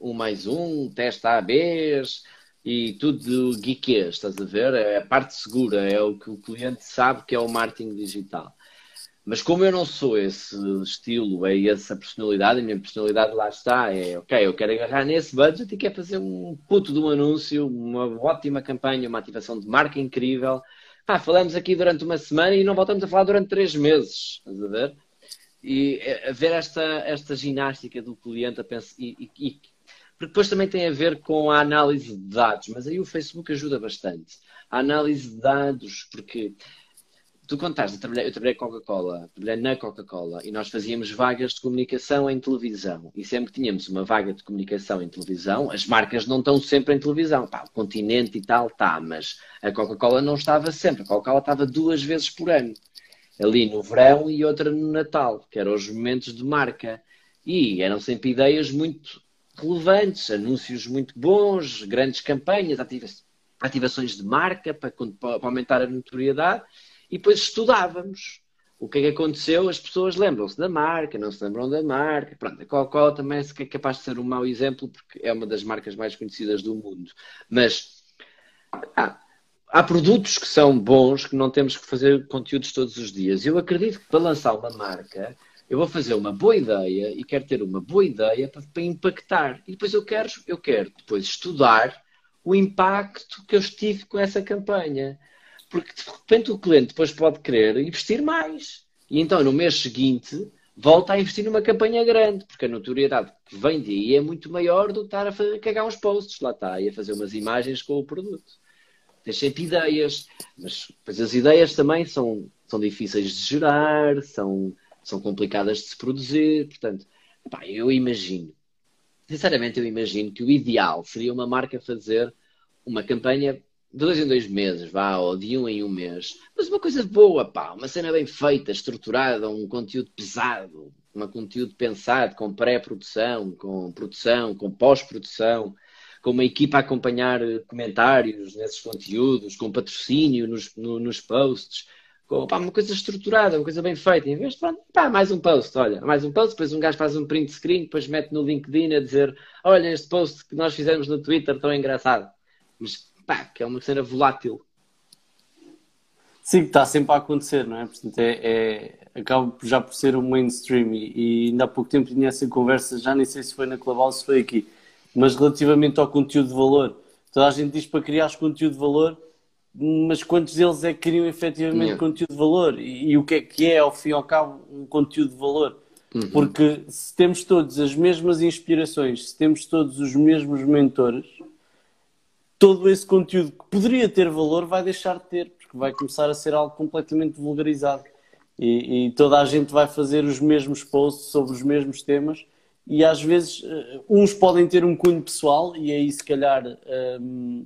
Speaker 2: um mais um, testa ABs e tudo geekês, estás a ver? É a parte segura, é o que o cliente sabe que é o marketing digital. Mas como eu não sou esse estilo, é essa personalidade, a minha personalidade lá está, é ok, eu quero agarrar nesse budget e quero fazer um puto de um anúncio, uma ótima campanha, uma ativação de marca incrível. Pá, falamos aqui durante uma semana e não voltamos a falar durante três meses, estás a ver? E a ver esta, esta ginástica do cliente a pensar, e, e, e depois também tem a ver com a análise de dados, mas aí o Facebook ajuda bastante. A análise de dados, porque tu contaste, eu trabalhei, eu trabalhei Coca-Cola, trabalhei na Coca-Cola e nós fazíamos vagas de comunicação em televisão. E sempre tínhamos uma vaga de comunicação em televisão, as marcas não estão sempre em televisão. Pá, o continente e tal, tá, mas a Coca-Cola não estava sempre. A Coca-Cola estava duas vezes por ano. Ali no verão e outra no Natal, que eram os momentos de marca. E eram sempre ideias muito relevantes, anúncios muito bons, grandes campanhas, ativas ativações de marca para, para aumentar a notoriedade e depois estudávamos o que é que aconteceu, as pessoas lembram-se da marca, não se lembram da marca. Pronto, a Coca-Cola também é capaz de ser um mau exemplo, porque é uma das marcas mais conhecidas do mundo. Mas há, há produtos que são bons que não temos que fazer conteúdos todos os dias. Eu acredito que para lançar uma marca, eu vou fazer uma boa ideia e quero ter uma boa ideia para, para impactar. E depois eu quero, eu quero depois estudar o impacto que eu tive com essa campanha. Porque de repente o cliente depois pode querer investir mais. E então no mês seguinte volta a investir numa campanha grande, porque a notoriedade que vem daí é muito maior do que estar a, fazer, cagar uns posts, lá está, e a fazer umas imagens com o produto. Tens sempre ideias, mas depois as ideias também são, são difíceis de gerar, são, são complicadas de se produzir, portanto, eu imagino, sinceramente eu imagino que o ideal seria uma marca fazer uma campanha de dois em dois meses, vá, ou de um em um mês. Mas uma coisa boa, pá, uma cena bem feita, estruturada, um conteúdo pesado, um conteúdo pensado, com pré-produção, com produção, com pós-produção, com uma equipa a acompanhar comentários nesses conteúdos, com patrocínio nos, no, nos posts, com pá, uma coisa estruturada, uma coisa bem feita. Em vez de, pá, mais um post, olha, mais um post, depois um gajo faz um print screen, depois mete no LinkedIn a dizer, olha, este post que nós fizemos no Twitter tão engraçado. Mas que é uma cena volátil.
Speaker 1: Sim, está sempre a acontecer, não é? Portanto, é, é, acaba já por ser um mainstream e, e, ainda há pouco tempo tinha essa conversa, já nem sei se foi na Claval, se foi aqui, mas relativamente ao conteúdo de valor, toda a gente diz para criar conteúdo de valor, mas quantos deles é que criam efetivamente yeah. conteúdo de valor? E, e, o que é que é, ao fim e ao cabo, um conteúdo de valor? Uhum. Porque se temos todos as mesmas inspirações, se temos todos os mesmos mentores, todo esse conteúdo que poderia ter valor vai deixar de ter, porque vai começar a ser algo completamente vulgarizado. E, e, toda a gente vai fazer os mesmos posts sobre os mesmos temas e às vezes uh, uns podem ter um cunho pessoal e aí se calhar um,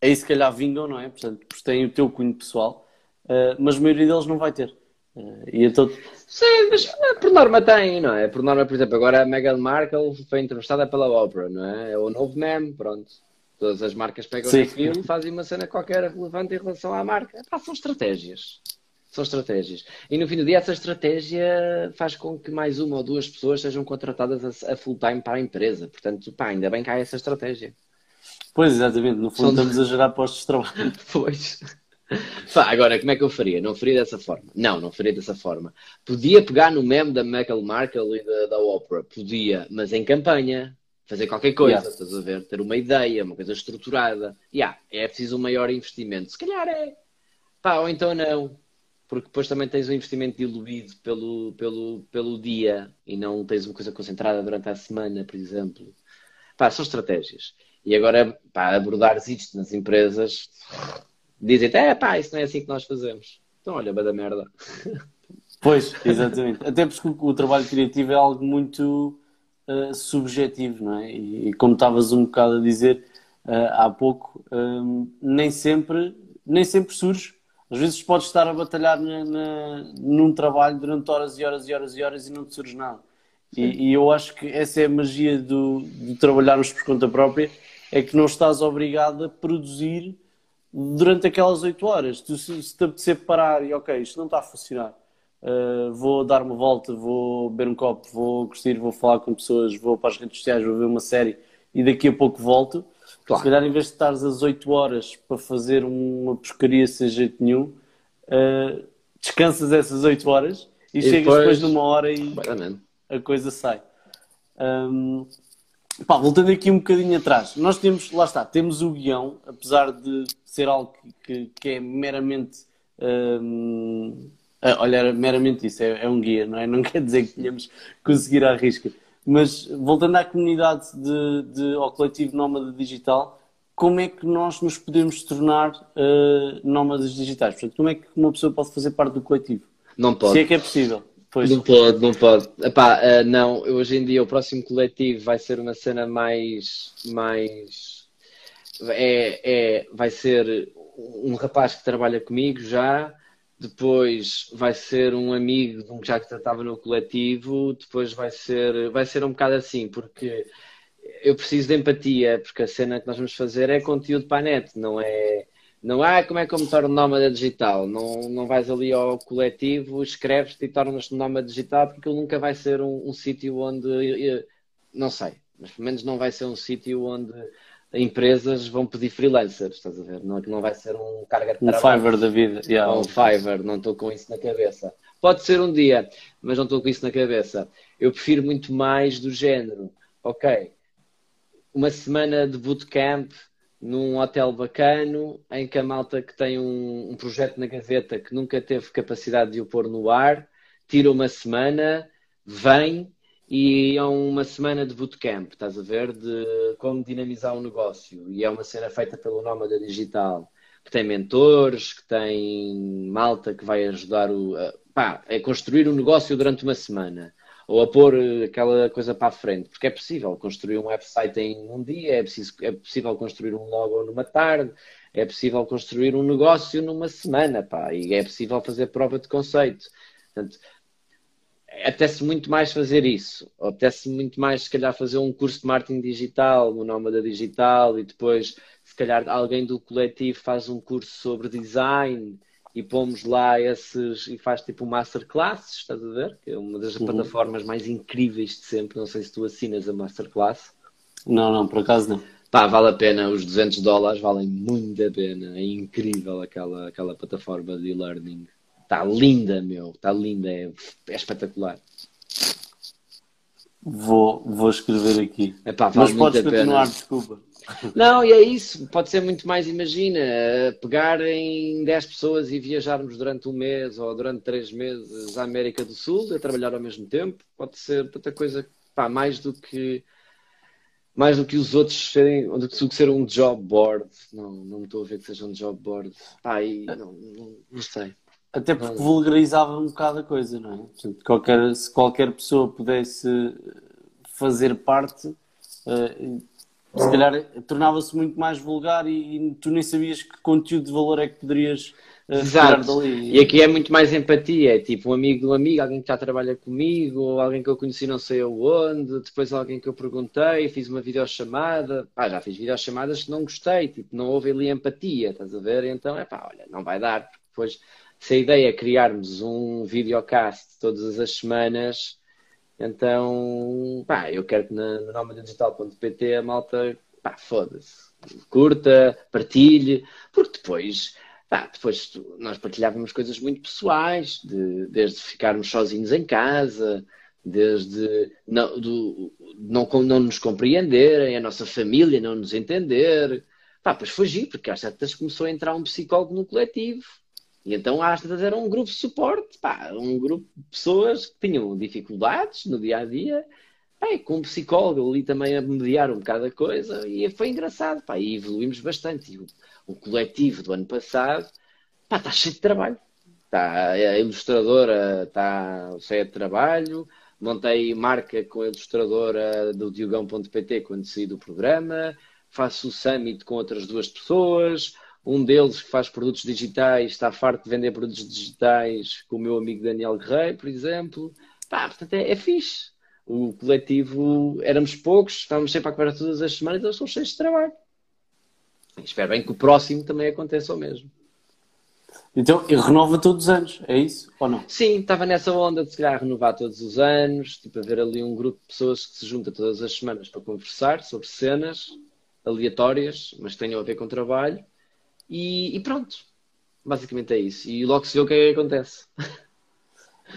Speaker 1: aí se calhar vingam, não é? Portanto, porque têm o teu cunho pessoal, uh, mas a maioria deles não vai ter. Uh, e então...
Speaker 2: Sim, mas por norma tem, não é? Por norma, por exemplo, agora a Meghan Markle foi entrevistada pela Oprah, não é? É o novo meme, pronto. Todas as marcas pegam Sim. aquilo e fazem uma cena qualquer relevante em relação à marca. Pá, são estratégias. São estratégias. E no fim do dia, essa estratégia faz com que mais uma ou duas pessoas sejam contratadas a, full time para a empresa. Portanto, pá, ainda bem que há essa estratégia.
Speaker 1: Pois, exatamente. No fundo, São... estamos a gerar postos de trabalho.
Speaker 2: pois. Pá, agora, como é que eu faria? Não faria dessa forma. Não, não faria dessa forma. Podia pegar no meme da Meghan Markle e da, da Oprah. Podia, mas em campanha fazer qualquer coisa, yeah. estás a ver? Ter uma ideia, uma coisa estruturada. Yeah, é preciso um maior investimento. Se calhar é. Pá, ou então não. Porque depois também tens um investimento diluído pelo, pelo, pelo dia e não tens uma coisa concentrada durante a semana, por exemplo. Pá, são estratégias. E agora, pá, abordares isto nas empresas, dizem é pá, isso não é assim que nós fazemos. Então, olha, vai da merda.
Speaker 1: Pois, exatamente. Até porque o trabalho criativo é algo muito uh, subjetivo, não é? E, e, como estavas um bocado a dizer uh, há pouco, um, eh, nem, sempre, nem sempre surge. Às vezes podes estar a batalhar na, na, num trabalho durante horas e horas e horas e horas e não te surge nada. E, e, eu acho que essa é a magia do, de trabalharmos por conta própria, é que não estás obrigado a produzir durante aquelas 8 horas. Tu, se, se te apetecer parar e ok, isto não está a funcionar, Uh, vou dar uma volta, vou beber um copo, vou curtir, vou falar com pessoas, vou para as redes sociais, vou ver uma série e daqui a pouco volto. Claro. Se calhar, em vez de estares às 8 horas para fazer uma pescaria sem jeito nenhum, uh, descansas essas 8 horas e, e chegas depois, depois numa hora e a coisa sai. Um, pá, voltando aqui um bocadinho atrás, nós temos, lá está, temos o guião, apesar de ser algo que, que, que é meramente. Um, olha, era meramente isso, é, é, um guia, não é? Não quer dizer que tenhamos conseguir à risca. Mas voltando à comunidade de, de, ao coletivo nómada digital, como é que nós nos podemos tornar uh, nómadas digitais? Portanto, como é que uma pessoa pode fazer parte do coletivo?
Speaker 2: Não pode.
Speaker 1: Se é que é possível.
Speaker 2: Pois. Não pode, não pode. Epá, uh, não, hoje em dia o próximo coletivo vai ser uma cena mais. mais é, é, vai ser um rapaz que trabalha comigo já, depois vai ser um amigo de um que já estava no coletivo, depois vai ser, vai ser um bocado assim, porque eu preciso de empatia, porque a cena que nós vamos fazer é conteúdo para a net, não é. Não há como é que eu me torno nómada digital. Não, não vais ali ao coletivo, escreves-te e tornas-te nómada digital, porque ele nunca vai ser um, um sítio onde. Não sei, mas pelo menos não vai ser um sítio onde empresas vão pedir freelancers, estás a ver? Não, é não vai ser um carga de
Speaker 1: trabalho. Um Fiverr da vida.
Speaker 2: Yeah. Um Fiverr, não estou com isso na cabeça. Pode ser um dia, mas não estou com isso na cabeça. Eu prefiro muito mais do género. Ok, uma semana de bootcamp num hotel bacano, em que a malta que tem um, um projeto na gaveta que nunca teve capacidade de o pôr no ar, tira uma semana, vem e é uma semana de bootcamp, estás a ver? De como dinamizar um negócio. E é uma cena feita pelo Nómada Digital, que tem mentores, que tem malta que vai ajudar o, pá, a construir o um negócio durante uma semana. Ou a pôr aquela coisa para a frente, porque é possível construir um website em um dia, é, preciso, é possível construir um logo numa tarde, é possível construir um negócio numa semana, pá, e é possível fazer prova de conceito. Portanto, apetece muito mais fazer isso. Apetece muito mais, se calhar, fazer um curso de marketing digital, no Nómada Digital, e depois, se calhar, alguém do coletivo faz um curso sobre design e pomos lá esses e faz tipo um masterclass, estás a ver? Que é uma das uhum. plataformas mais incríveis de sempre. Não sei se tu assinas a masterclass.
Speaker 1: Não, não, por acaso não.
Speaker 2: Pá, vale a pena, os 200 dólares valem muito a pena. É incrível aquela, aquela plataforma de e-learning. Está linda, meu. Está linda. É, é, espetacular.
Speaker 1: Vou, vou escrever aqui.
Speaker 2: Epá,
Speaker 1: Mas podes continuar, desculpa.
Speaker 2: Não, e é isso. Pode ser muito mais, imagina, pegar em 10 pessoas e viajarmos durante um mês ou durante 3 meses à América do Sul, a trabalhar ao mesmo tempo. Pode ser tanta coisa, pá, mais do que mais do que os outros serem, do que ser um job board. Não, não me estou a ver que seja um job board. Pá, e, não, não, não sei.
Speaker 1: Até porque vulgarizava um bocado a coisa, não é? Portanto, qualquer, se qualquer pessoa pudesse fazer parte, uh, se calhar tornava-se muito mais vulgar e, e, tu nem sabias que conteúdo de valor é que poderias uh, Exato. dali.
Speaker 2: E aqui é muito mais empatia, é tipo um amigo um amigo, alguém que já trabalha comigo, ou alguém que eu conheci não sei aonde, depois alguém que eu perguntei, fiz uma videochamada, pá, já fiz videochamadas que não gostei, tipo, não houve ali empatia, estás a ver? Então é pá, olha, não vai dar, porque depois se a ideia é criarmos um videocast todas as semanas, então, pá, eu quero que na, na nomadigital.pt a malta, pá, foda-se, curta, partilhe, porque depois, pá, depois nós partilhávamos coisas muito pessoais, de, desde ficarmos sozinhos em casa, desde não, do, não, não nos compreenderem, a nossa família não nos entender. Pá, pois foi giro, porque às tantas começou a entrar um psicólogo no coletivo. E então às vezes era um grupo de suporte, pá, um grupo de pessoas que tinham dificuldades no dia a dia, pá, com um psicólogo ali também a mediar um bocado a coisa, e foi engraçado, pá, e evoluímos bastante. E o, o coletivo do ano passado, pá, está cheio de trabalho. Tá, a ilustradora está cheia de trabalho, montei marca com a ilustradora do Diogão.pt quando saí do programa, faço o summit com outras duas pessoas um deles que faz produtos digitais está farto de vender produtos digitais com o meu amigo Daniel Guerreiro, por exemplo. Pá, portanto, é, é fixe. O coletivo, éramos poucos, estávamos sempre a conversa todas as semanas, eles são cheios de trabalho. espero bem que o próximo também aconteça o mesmo.
Speaker 1: Então, renova todos os anos, é isso ou não?
Speaker 2: Sim, estava nessa onda de se calhar renovar todos os anos, tipo haver ali um grupo de pessoas que se junta todas as semanas para conversar sobre cenas aleatórias, mas que tenham a ver com trabalho e, e, pronto. Basicamente é isso. E logo se vê o que é que acontece.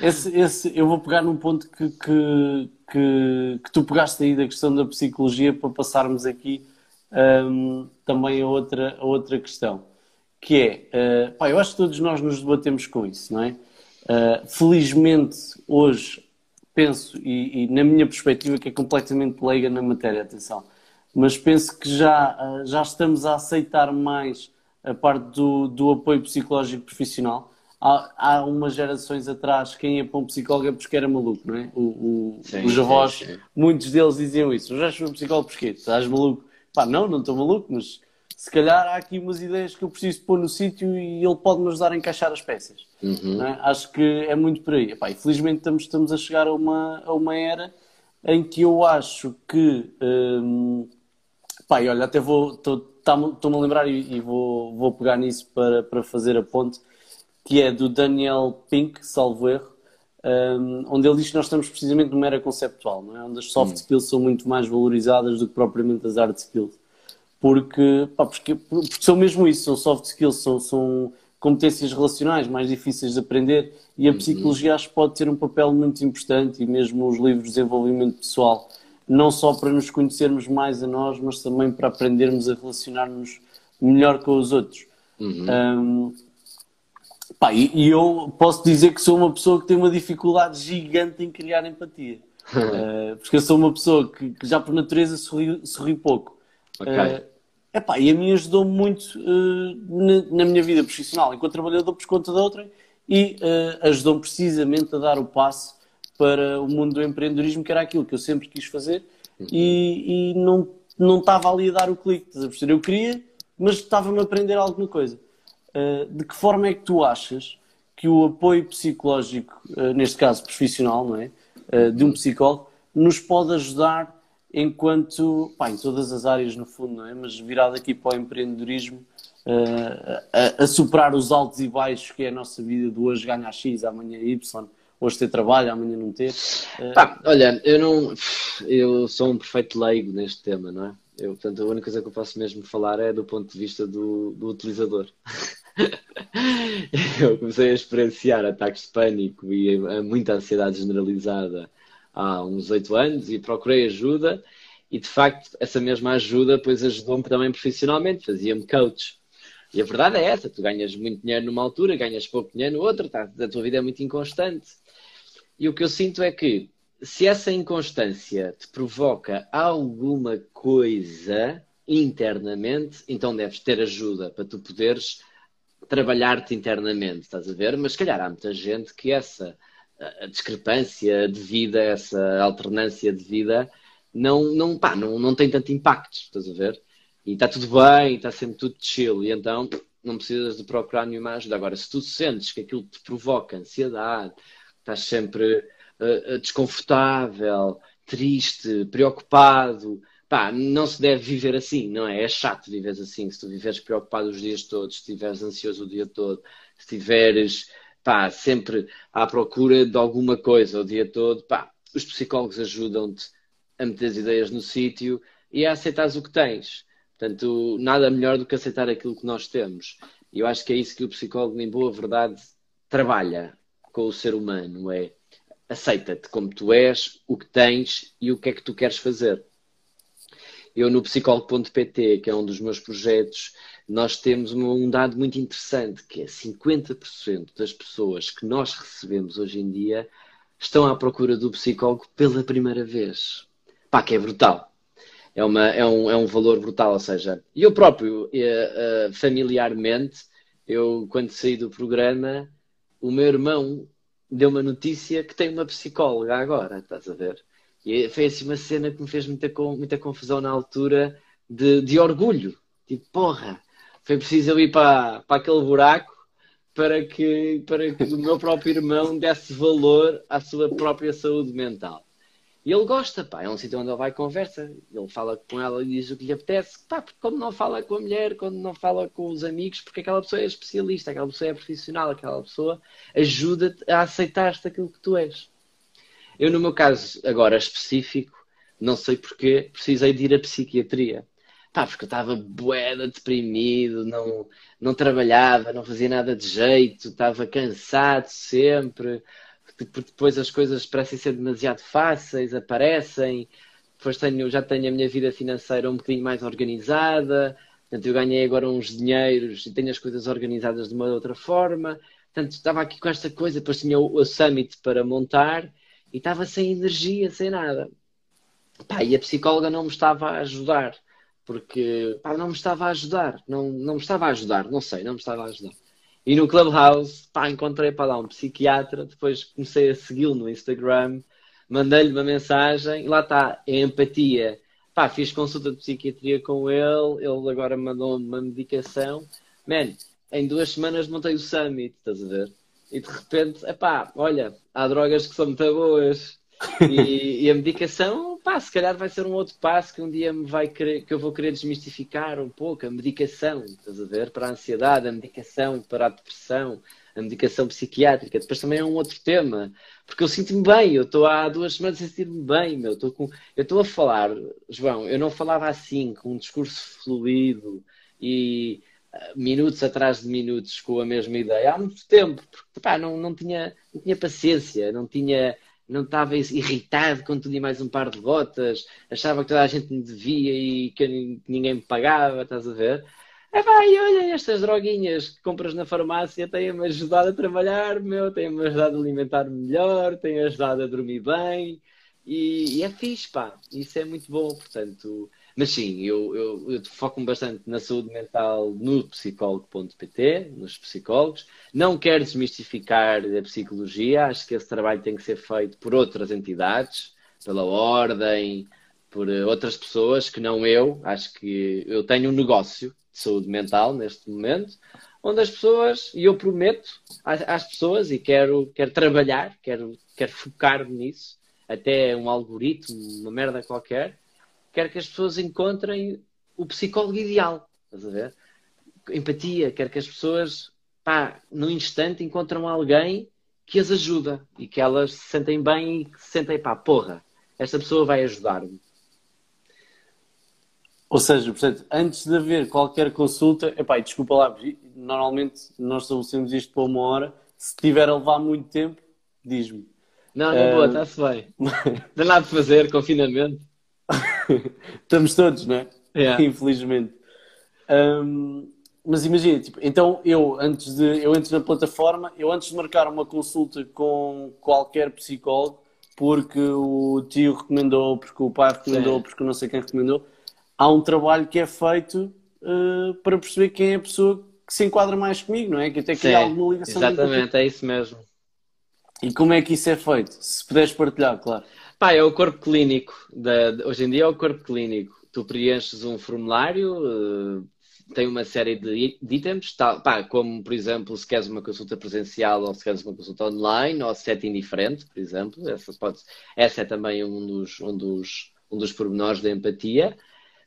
Speaker 1: Esse, esse, eu vou pegar num ponto que, que, que, que, tu pegaste aí da questão da psicologia para passarmos aqui um, também a outra, a outra questão. Que é, uh, pá, eu acho que todos nós nos debatemos com isso, não é? Uh, felizmente, hoje, penso, e, e, na minha perspectiva, que é completamente leiga na matéria, atenção, mas penso que já, uh, já estamos a aceitar mais a parte do, do apoio psicológico profissional. Há, há umas gerações atrás, quem ia para um psicólogo é porque era maluco, não é? O, o, sim, os avós, sim, sim. muitos deles diziam isso. Já estou um psicólogo porquê? Estás maluco? Pá, não, não estou maluco, mas se calhar há aqui umas ideias que eu preciso pôr no sítio e ele pode me ajudar a encaixar as peças. Uhum. É? Acho que é muito por aí. Epá, e felizmente estamos, estamos a chegar a uma, a uma era em que eu acho que. Um, pai, olha, até vou. Estou-me a lembrar e, e, vou, vou pegar nisso para, para fazer a ponte, que é do Daniel Pink, salvo erro, um, onde ele diz que nós estamos precisamente numa era conceptual, não é? onde as soft hum. skills são muito mais valorizadas do que propriamente as hard skills. Porque, pá, porque, porque são mesmo isso, são soft skills, são, são competências relacionais mais difíceis de aprender e a uhum. psicologia acho que pode ter um papel muito importante e mesmo os livros de desenvolvimento pessoal, não só para nos conhecermos mais a nós, mas também para aprendermos a relacionar-nos melhor com os outros. Uhum. Um, pá, e, e, eu posso dizer que sou uma pessoa que tem uma dificuldade gigante em criar empatia. uh, porque eu sou uma pessoa que, que já por natureza sorri, sorri pouco. Okay. Uh, Epá, e a mim ajudou muito uh, na, na, minha vida profissional enquanto trabalhador por conta da outra e ajudou-me precisamente a dar o passo para o mundo do empreendedorismo, que era aquilo que eu sempre quis fazer e, e não, não estava ali a dar o clique. Eu queria, mas estava-me a aprender alguma coisa. Uh, de que forma é que tu achas que o apoio psicológico, neste caso profissional, não é? de um psicólogo, nos pode ajudar enquanto, pá, em todas as áreas no fundo, não é? Mas virado aqui para o empreendedorismo, uh, a, a, superar os altos e baixos que é a nossa vida de hoje ganhar X, amanhã Y, hoje ter trabalho, amanhã não ter.
Speaker 2: Uh... Pá, olha, eu não, eu sou um perfeito leigo neste tema, não é? Eu, portanto, a única coisa que eu posso mesmo falar é do ponto de vista do, do utilizador. eu comecei a experienciar ataques de pânico e muita ansiedade generalizada há uns oito anos e procurei ajuda e de facto essa mesma ajuda depois ajudou-me também profissionalmente, fazia-me coach. E a verdade é essa, tu ganhas muito dinheiro numa altura, ganhas pouco dinheiro no outra, tá, a tua vida é muito inconstante. E o que eu sinto é que se essa inconstância te provoca alguma coisa internamente, então deves ter ajuda para tu poderes trabalhar-te internamente, estás a ver? Mas se calhar há muita gente que essa a discrepância de vida, essa alternância de vida, não, não, pá, não, não tem tanto impacto, estás a ver? E está tudo bem, está sempre tudo chill, e então não precisas de procurar nenhuma ajuda. Agora, se tu sentes que aquilo te provoca ansiedade, estás sempre uh, desconfortável, triste, preocupado, pá, não se deve viver assim, não é? É chato viver assim. Se tu viveres preocupado os dias todos, se estiveres ansioso o dia todo, se estiveres pá, sempre à procura de alguma coisa o dia todo, pá, os psicólogos ajudam-te a meter as ideias no sítio e a aceitar o que tens. Portanto, nada melhor do que aceitar aquilo que nós temos. E eu acho que é isso que o psicólogo, em boa verdade, trabalha com o ser humano, é aceita-te como tu és, o que tens e o que é que tu queres fazer. Eu no psicólogo.pt, que é um dos meus projetos, nós temos um dado muito interessante, que é 50% das pessoas que nós recebemos hoje em dia estão à procura do psicólogo pela primeira vez. Pá, que é brutal. É, uma, é, um, é um valor brutal, ou seja, eu próprio, uh, uh, familiarmente, eu quando saí do programa, o meu irmão deu uma notícia que tem uma psicóloga agora, estás a ver? E foi assim uma cena que me fez muita, muita confusão na altura de, de orgulho. Tipo, porra, foi preciso eu ir para, para aquele buraco para que, para que o meu próprio irmão desse valor à sua própria saúde mental. E ele gosta, pá, é um sítio onde ele vai e conversa. Ele fala com ela e diz o que lhe apetece. Pá, porque quando não fala com a mulher, quando não fala com os amigos, porque aquela pessoa é especialista, aquela pessoa é profissional, aquela pessoa ajuda-te a aceitar-te aquilo que tu és. Eu, no meu caso, agora específico, não sei porquê, precisei de ir à psiquiatria. Pá, porque eu estava boeda, deprimido, não, não trabalhava, não fazia nada de jeito, estava cansado sempre. Depois as coisas parecem ser demasiado fáceis, aparecem. Depois tenho, já tenho a minha vida financeira um bocadinho mais organizada. Portanto, eu ganhei agora uns dinheiros e tenho as coisas organizadas de uma outra forma. Portanto, estava aqui com esta coisa, depois tinha o, o summit para montar e estava sem energia, sem nada. Pá, e a psicóloga não me estava a ajudar porque pá, não me estava a ajudar, não, não me estava a ajudar, não sei, não me estava a ajudar. E no Clubhouse, pá, encontrei para lá um psiquiatra, depois comecei a segui-lo no Instagram, mandei-lhe uma mensagem, e lá está, é empatia. Pá, fiz consulta de psiquiatria com ele, ele agora mandou-me uma medicação. Man, em duas semanas montei o Summit, estás a ver? E de repente, epá, olha, há drogas que são muito boas. E, e, a medicação, pá, se calhar vai ser um outro passo que um dia me vai querer, que eu vou querer desmistificar um pouco. A medicação, estás a ver? Para a ansiedade, a medicação para a depressão, a medicação psiquiátrica. Depois também é um outro tema, porque eu sinto-me bem. Eu estou há duas semanas a sentir-me bem, meu. Estou com... Eu estou a falar, João, eu não falava assim, com um discurso fluido e uh, minutos atrás de minutos com a mesma ideia há muito tempo, porque pá, não, não, tinha, não tinha paciência, não tinha não estava irritado tudo e mais um par de botas, achava que toda a gente me devia e que ninguém me pagava, estás a ver? É e olha, estas droguinhas que compras na farmácia têm-me ajudado a trabalhar, meu, têm-me ajudado a alimentar-me melhor, têm ajudado a dormir bem e, e, é fixe, pá, isso é muito bom, portanto. Mas sim, eu, eu, eu foco-me bastante na saúde mental no psicólogo.pt, nos psicólogos. Não quero desmistificar a psicologia, acho que esse trabalho tem que ser feito por outras entidades, pela ordem, por outras pessoas que não eu. Acho que eu tenho um negócio de saúde mental neste momento, onde as pessoas, e eu prometo às, às pessoas, e quero, quero trabalhar, quero, quero focar-me nisso, até um algoritmo, uma merda qualquer quero que as pessoas encontrem o psicólogo ideal. Estás a ver? Empatia, quero que as pessoas, pá, no instante encontram alguém que as ajuda e que elas se sentem bem e que se sentem, pá, porra, esta pessoa vai ajudar-me.
Speaker 1: Ou seja, portanto, antes de haver qualquer consulta, epá, desculpa lá, normalmente nós estabelecemos isto para uma hora. Se tiver a levar muito tempo, diz-me.
Speaker 2: Não, não, uh... boa, está-se bem. Não tem nada de fazer, confinamento.
Speaker 1: Estamos todos, não é? Yeah. Infelizmente. Um, mas imagina, tipo, então eu antes de eu entro na plataforma, eu antes de marcar uma consulta com qualquer psicólogo, porque o tio recomendou, porque o pai recomendou, Sim. porque não sei quem recomendou, há um trabalho que é feito uh, para perceber quem é a pessoa que se enquadra mais comigo, não é? Que até cria alguma ligação.
Speaker 2: Exatamente, é isso mesmo.
Speaker 1: E como é que isso é feito? Se puderes partilhar, claro.
Speaker 2: Pá, é o corpo clínico. hoje em dia é o corpo clínico. Tu preenches um formulário, uh, tem uma série de, de itens, tá, pá, como por exemplo, se queres uma consulta presencial ou se queres uma consulta online ou setting diferente, por exemplo. Essa, pode, essa é também um dos, um, dos, um dos pormenores da empatia.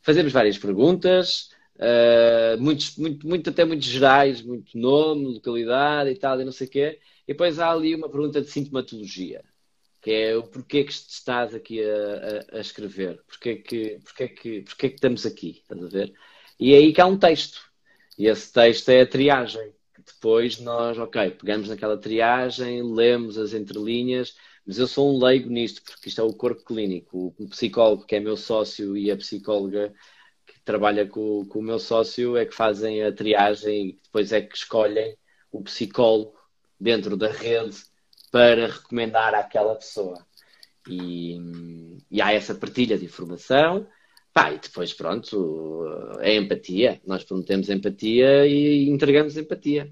Speaker 2: Fazemos várias perguntas, uh, muitos, muito, muito, até muito gerais, muito nome, localidade e tal, e não sei o quê. E depois há ali uma pergunta de sintomatologia que é o porquê que estás aqui a, a, a escrever, porquê que, porquê, que, porquê que estamos aqui, estás a ver? E é aí que há um texto. E esse texto é a triagem. Depois nós, ok, pegamos naquela triagem, lemos as entrelinhas, mas eu sou um leigo nisto, porque isto é o corpo clínico. O psicólogo, que é meu sócio, e a psicóloga que trabalha com, com o meu sócio, é que fazem a triagem e depois é que escolhem o psicólogo dentro da rede para recomendar àquela pessoa. E, e há essa partilha de informação. Pá, e depois, pronto, é empatia. Nós prometemos empatia e entregamos empatia.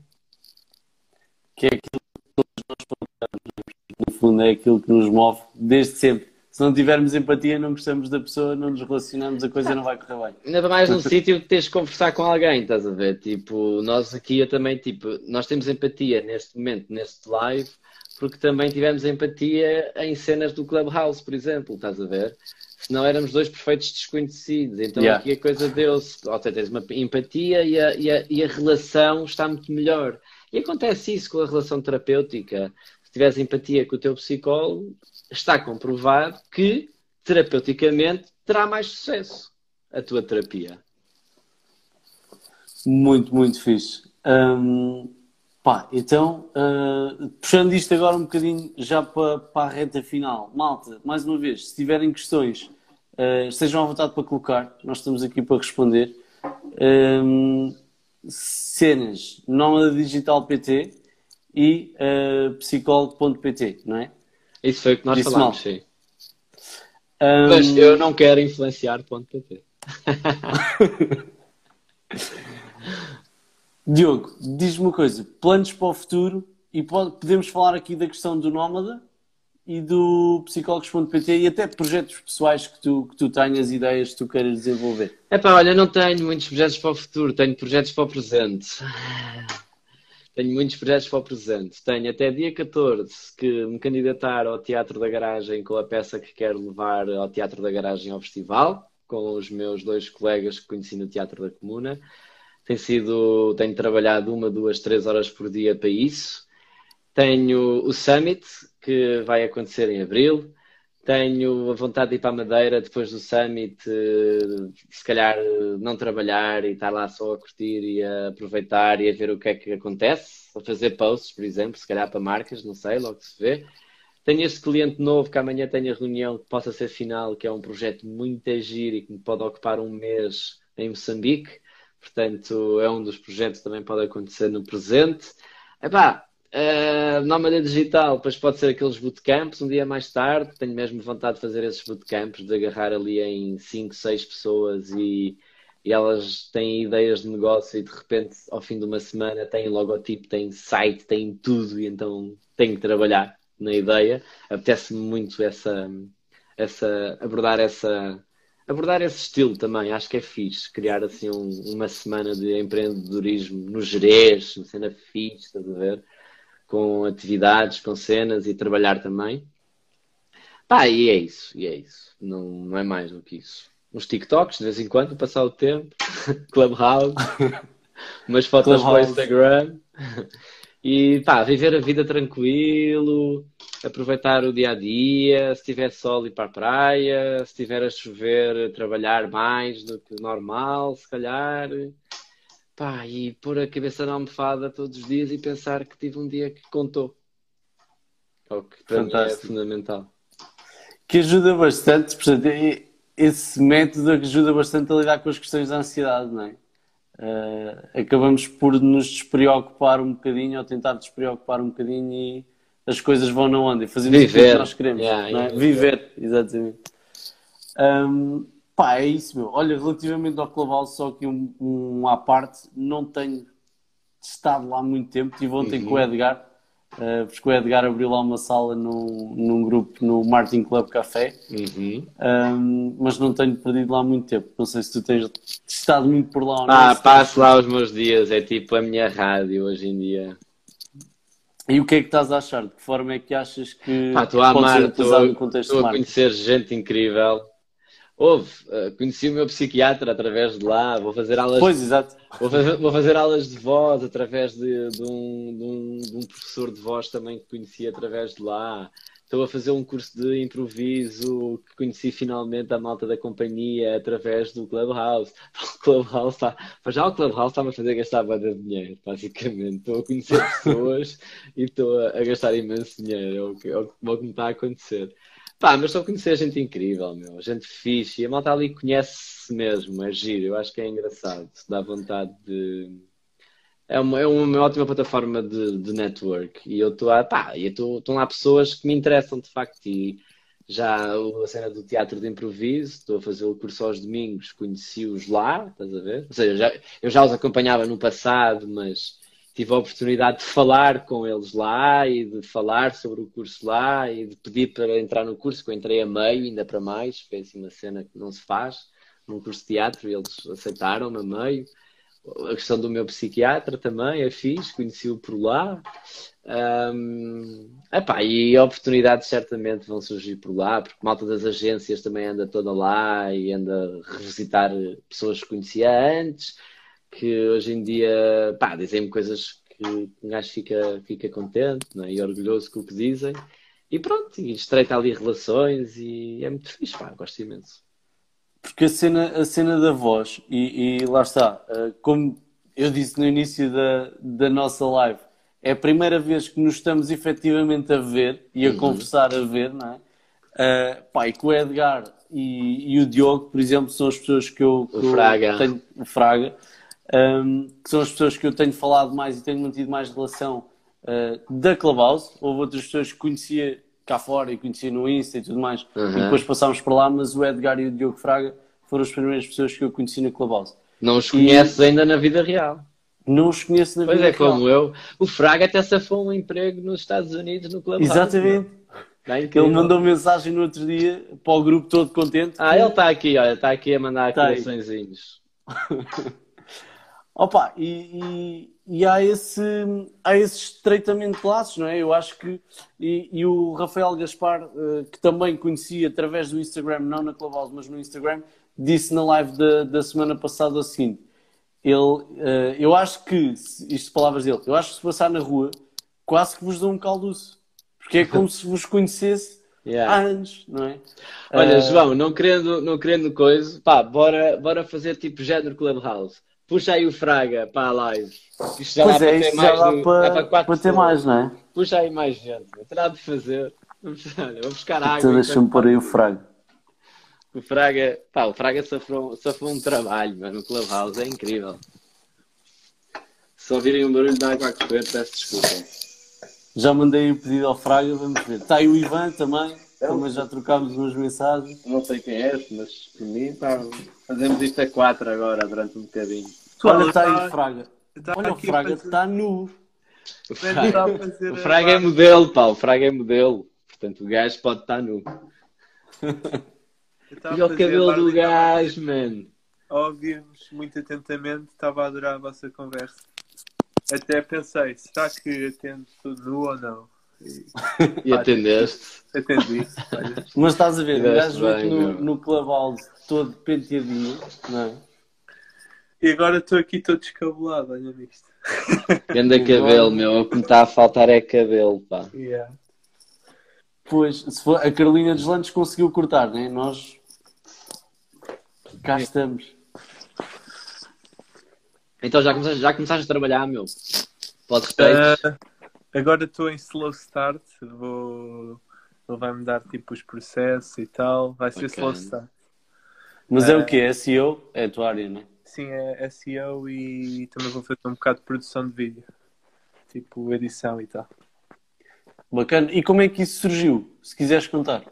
Speaker 1: Que é aquilo que todos nós prometemos. No fundo, é aquilo que nos move desde sempre. Se não tivermos empatia, não gostamos da pessoa, não nos relacionamos, a coisa não vai correr bem.
Speaker 2: Ainda mais num sítio que tens de conversar com alguém, estás a ver? Tipo, nós aqui eu também, tipo, nós temos empatia neste momento, neste live, porque também tivemos empatia em cenas do Clubhouse, por exemplo, estás a ver? Senão éramos dois perfeitos desconhecidos. Então yeah. aqui a coisa deu-se. Ou seja, tens uma empatia e a, e, a, e a relação está muito melhor. E acontece isso com a relação terapêutica. Se tiveres empatia com o teu psicólogo, está comprovado que terapeuticamente terá mais sucesso a tua terapia.
Speaker 1: Muito, muito fixe. Hum, Pá, então, uh, puxando isto agora um bocadinho já para, para a reta final. Malta, mais uma vez, se tiverem questões, uh, estejam à vontade para colocar, nós estamos aqui para responder. Um, cenas, Nómada Digital PT e uh, psicólogo.pt, não é?
Speaker 2: Isso foi o que nós Disse falámos, sim. Um... Mas eu não quero influenciar.pt.
Speaker 1: Diogo, diz-me uma coisa: planos para o futuro e podemos falar aqui da questão do nómada e do psicólogos.pt e até projetos pessoais que tu, que tu tenhas, ideias que tu queiras desenvolver.
Speaker 2: É pá, olha, não tenho muitos projetos para o futuro, tenho projetos para o presente. tenho muitos projetos para o presente. Tenho até dia 14 que me candidatar ao Teatro da Garagem com a peça que quero levar ao Teatro da Garagem ao festival, com os meus dois colegas que conheci no Teatro da Comuna. Tem sido, tenho trabalhado uma, duas, três horas por dia para isso. Tenho o Summit, que vai acontecer em abril. Tenho a vontade de ir para a Madeira depois do Summit, eh, se calhar não trabalhar e estar lá só a curtir e a aproveitar e a ver o que é que acontece, a fazer posts, por exemplo, se calhar para marcas, não sei, logo se vê. Tenho este cliente novo que amanhã tenho a reunião que possa ser final, que é um projeto muito agir e que me pode ocupar um mês em Moçambique. Portanto, é um dos projetos que também pode acontecer no presente. Epá, Uh, nómada digital, depois pode ser aqueles bootcamps um dia mais tarde. Tenho mesmo vontade de fazer esses bootcamps, de agarrar ali em 5, 6 pessoas e, e, elas têm ideias de negócio e de repente, ao fim de uma semana, têm logotipo, têm site, têm tudo e então tenho que trabalhar na ideia. Apetece-me muito essa, essa, abordar essa. Abordar esse estilo também, acho que é fixe, criar assim um, uma semana de empreendedorismo no Jerez, uma cena fixe, estás a ver? com atividades, com cenas e trabalhar também. Pá, e é isso, e é isso. Não, não é mais do que isso. Uns TikToks de vez em quando, passar o tempo, Clubhouse, umas fotos para o Instagram e pá, viver a vida tranquilo, aproveitar o dia a dia, se tiver sol ir para a praia, se tiver a chover, trabalhar mais do que normal, se calhar. Pá, e pôr a cabeça na almofada todos os dias e pensar que tive um dia que contou. É o que para Fantástico. mim é fundamental.
Speaker 1: Que ajuda bastante, portanto, esse método ajuda bastante a lidar com as questões da ansiedade, não é? Uh, acabamos por nos despreocupar um bocadinho ou tentar despreocupar um bocadinho e as coisas vão na onda e fazemos Viver. o que nós queremos. Yeah, é? Viver, exatamente. Um, Pá, é isso, meu. Olha, relativamente ao Clubhouse, só que um, um à parte, não tenho estado lá muito tempo. Estive ontem uhum. com o Edgar, uh, porque o Edgar abriu lá uma sala no, num grupo no Martin Club Café, uhum. um, mas não tenho perdido lá muito tempo. Não sei se tu tens estado muito por lá ou não.
Speaker 2: Ah, passo lá os meus dias, é tipo a minha rádio hoje em dia.
Speaker 1: E o que é que estás a achar? De que forma é que achas que
Speaker 2: estou a amar, estou a conhecer gente incrível Houve, uh, conheci o meu psiquiatra através de lá, vou fazer aulas.
Speaker 1: Pois, exato.
Speaker 2: Vou fazer, vou fazer aulas de voz através de, de, um, de, um, de, um, professor de voz também que conheci através de lá. Estou a fazer um curso de improviso que conheci finalmente a malta da companhia através do Clubhouse. O Clubhouse está. Já o Clubhouse está-me a fazer gastar banda de dinheiro, basicamente. Estou a conhecer pessoas e estou a, a gastar imenso dinheiro. É o que, é o que me está a acontecer. Pá, mas a conhecer gente incrível, meu. Gente fixe. E a malta ali conhece-se mesmo. É giro. Eu acho que é engraçado. Dá vontade de. É uma, é uma ótima plataforma de, de network. E eu estou a. Pá, estão lá pessoas que me interessam de facto. E já a cena do teatro de improviso, estou a fazer o curso aos domingos, conheci-os lá, estás a ver? Ou seja, já, eu já os acompanhava no passado, mas tive a oportunidade de falar com eles lá e de falar sobre o curso lá e de pedir para entrar no curso, que eu entrei a meio, ainda para mais, foi assim uma cena que não se faz num curso de teatro e eles aceitaram-me a meio. A questão do meu psiquiatra também é fixe, conheci-o por lá. Um, epá, e oportunidades certamente vão surgir por lá, porque malta das agências também anda toda lá e anda a revisitar pessoas que conhecia antes que hoje em dia, pá, dizem-me coisas que um gajo fica, fica contente né? e orgulhoso com o que dizem. E pronto, e estreita ali relações e é muito fixe, pá, gosto imenso.
Speaker 1: Porque a cena, a cena da voz, e, e lá está, eh, como eu disse no início da, da nossa live, é a primeira vez que nos estamos efetivamente a ver e a uhum. conversar a ver, não é? Uh, pá, e com o Edgar e, e, o Diogo, por exemplo, são as pessoas que eu, que
Speaker 2: o Fraga.
Speaker 1: tenho, o Fraga, um, que são as pessoas que eu tenho falado mais e tenho mantido mais relação uh, da Clubhouse. Houve outras pessoas que conhecia cá fora e conhecia no Insta e tudo mais, uhum. e depois passámos por lá, mas o Edgar e o Diogo Fraga foram as primeiras pessoas que eu conheci na Clubhouse.
Speaker 2: Não os conheces e... ainda na vida real.
Speaker 1: Não os conheço na
Speaker 2: pois
Speaker 1: vida
Speaker 2: é, real. Pois é, como eu. O Fraga até safou um emprego nos Estados Unidos no Clubhouse.
Speaker 1: Exatamente. Ele mandou mensagem no outro dia para o grupo todo contente.
Speaker 2: Ah, que... ele está aqui, olha, está aqui a mandar tá coraçõezinhos.
Speaker 1: Opa, e, e, e há, esse, há esse estreitamento de laços, não é? Eu acho que. E, e o Rafael Gaspar, eh, que também conheci através do Instagram, não na Clubhouse, mas no Instagram, disse na live da, da semana passada o seguinte: ele, eh, eu acho que, isto palavras dele, eu acho que se passar na rua, quase que vos dou um calduço. Porque é como se vos conhecesse
Speaker 2: Yeah.
Speaker 1: há anos, não é?
Speaker 2: Olha,
Speaker 1: Ah,
Speaker 2: João, não querendo, não querendo coisa, pá, bora, bora fazer tipo género Clubhouse. Puxa aí o Fraga para a live. Isto já
Speaker 1: Pois
Speaker 2: dá
Speaker 1: é,
Speaker 2: para ter
Speaker 1: isto já
Speaker 2: mais
Speaker 1: dá para,
Speaker 2: dá para quatro
Speaker 1: para ter
Speaker 2: pessoas.
Speaker 1: mais, não é?
Speaker 2: Puxa aí mais gente. Terá de fazer. Vamos, olha, vou buscar água.
Speaker 1: Então deixa-me pôr aí o frago.
Speaker 2: O Fraga, pá, o Fraga safou, safou um trabalho, mano, no Clubhouse, é incrível. Se ouvirem um barulho de água a correr, peço desculpa.
Speaker 1: Já mandei o pedido ao Fraga, vamos ver. Está aí o Ivan também, também já trocámos umas mensagens.
Speaker 2: Não sei quem é, mas por mim, pá, fazemos isto a quatro agora, durante um bocadinho.
Speaker 1: Olha, está aí
Speaker 3: tá-
Speaker 1: o Fraga.
Speaker 3: tá
Speaker 1: Olha, o Fraga
Speaker 3: fazer-
Speaker 1: está nu.
Speaker 2: O Fraga, o Fraga é modelo, pá, o Fraga é modelo. Portanto, o gajo pode estar nu.
Speaker 3: Eu estava
Speaker 2: E
Speaker 3: a
Speaker 2: o cabelo do gajo, mano.
Speaker 3: A ouvir-vos muito atentamente, estava a adorar a vossa conversa. Até pensei, será que atendo tudo nu ou não? E
Speaker 2: E atendeste.
Speaker 3: atendi. Olha,
Speaker 1: Mas estás a ver, o gajo no, no Clubhouse todo penteadinho, não é?
Speaker 3: E agora estou aqui todo descabelado, olha-me isto.
Speaker 2: Ganda cabelo, meu. O que me está a faltar é cabelo, pá.
Speaker 3: Yeah.
Speaker 1: Pois, se for, a Carolina dos Landes conseguiu cortar, não é? Nós cá estamos.
Speaker 2: Então já começaste, já começaste a trabalhar, meu. Podes ter.
Speaker 3: Ah, agora estou em slow start, vou... ele vai-me dar tipo os processos e tal. Vai ser
Speaker 2: Bacana.
Speaker 3: slow start.
Speaker 1: Mas é o quê? SEO? É a tua área, não é?
Speaker 3: Sim, é SEO e também vou fazer um bocado de produção de vídeo. Tipo edição e tal.
Speaker 1: Bacana. E como é que isso surgiu? Se quiseres contar.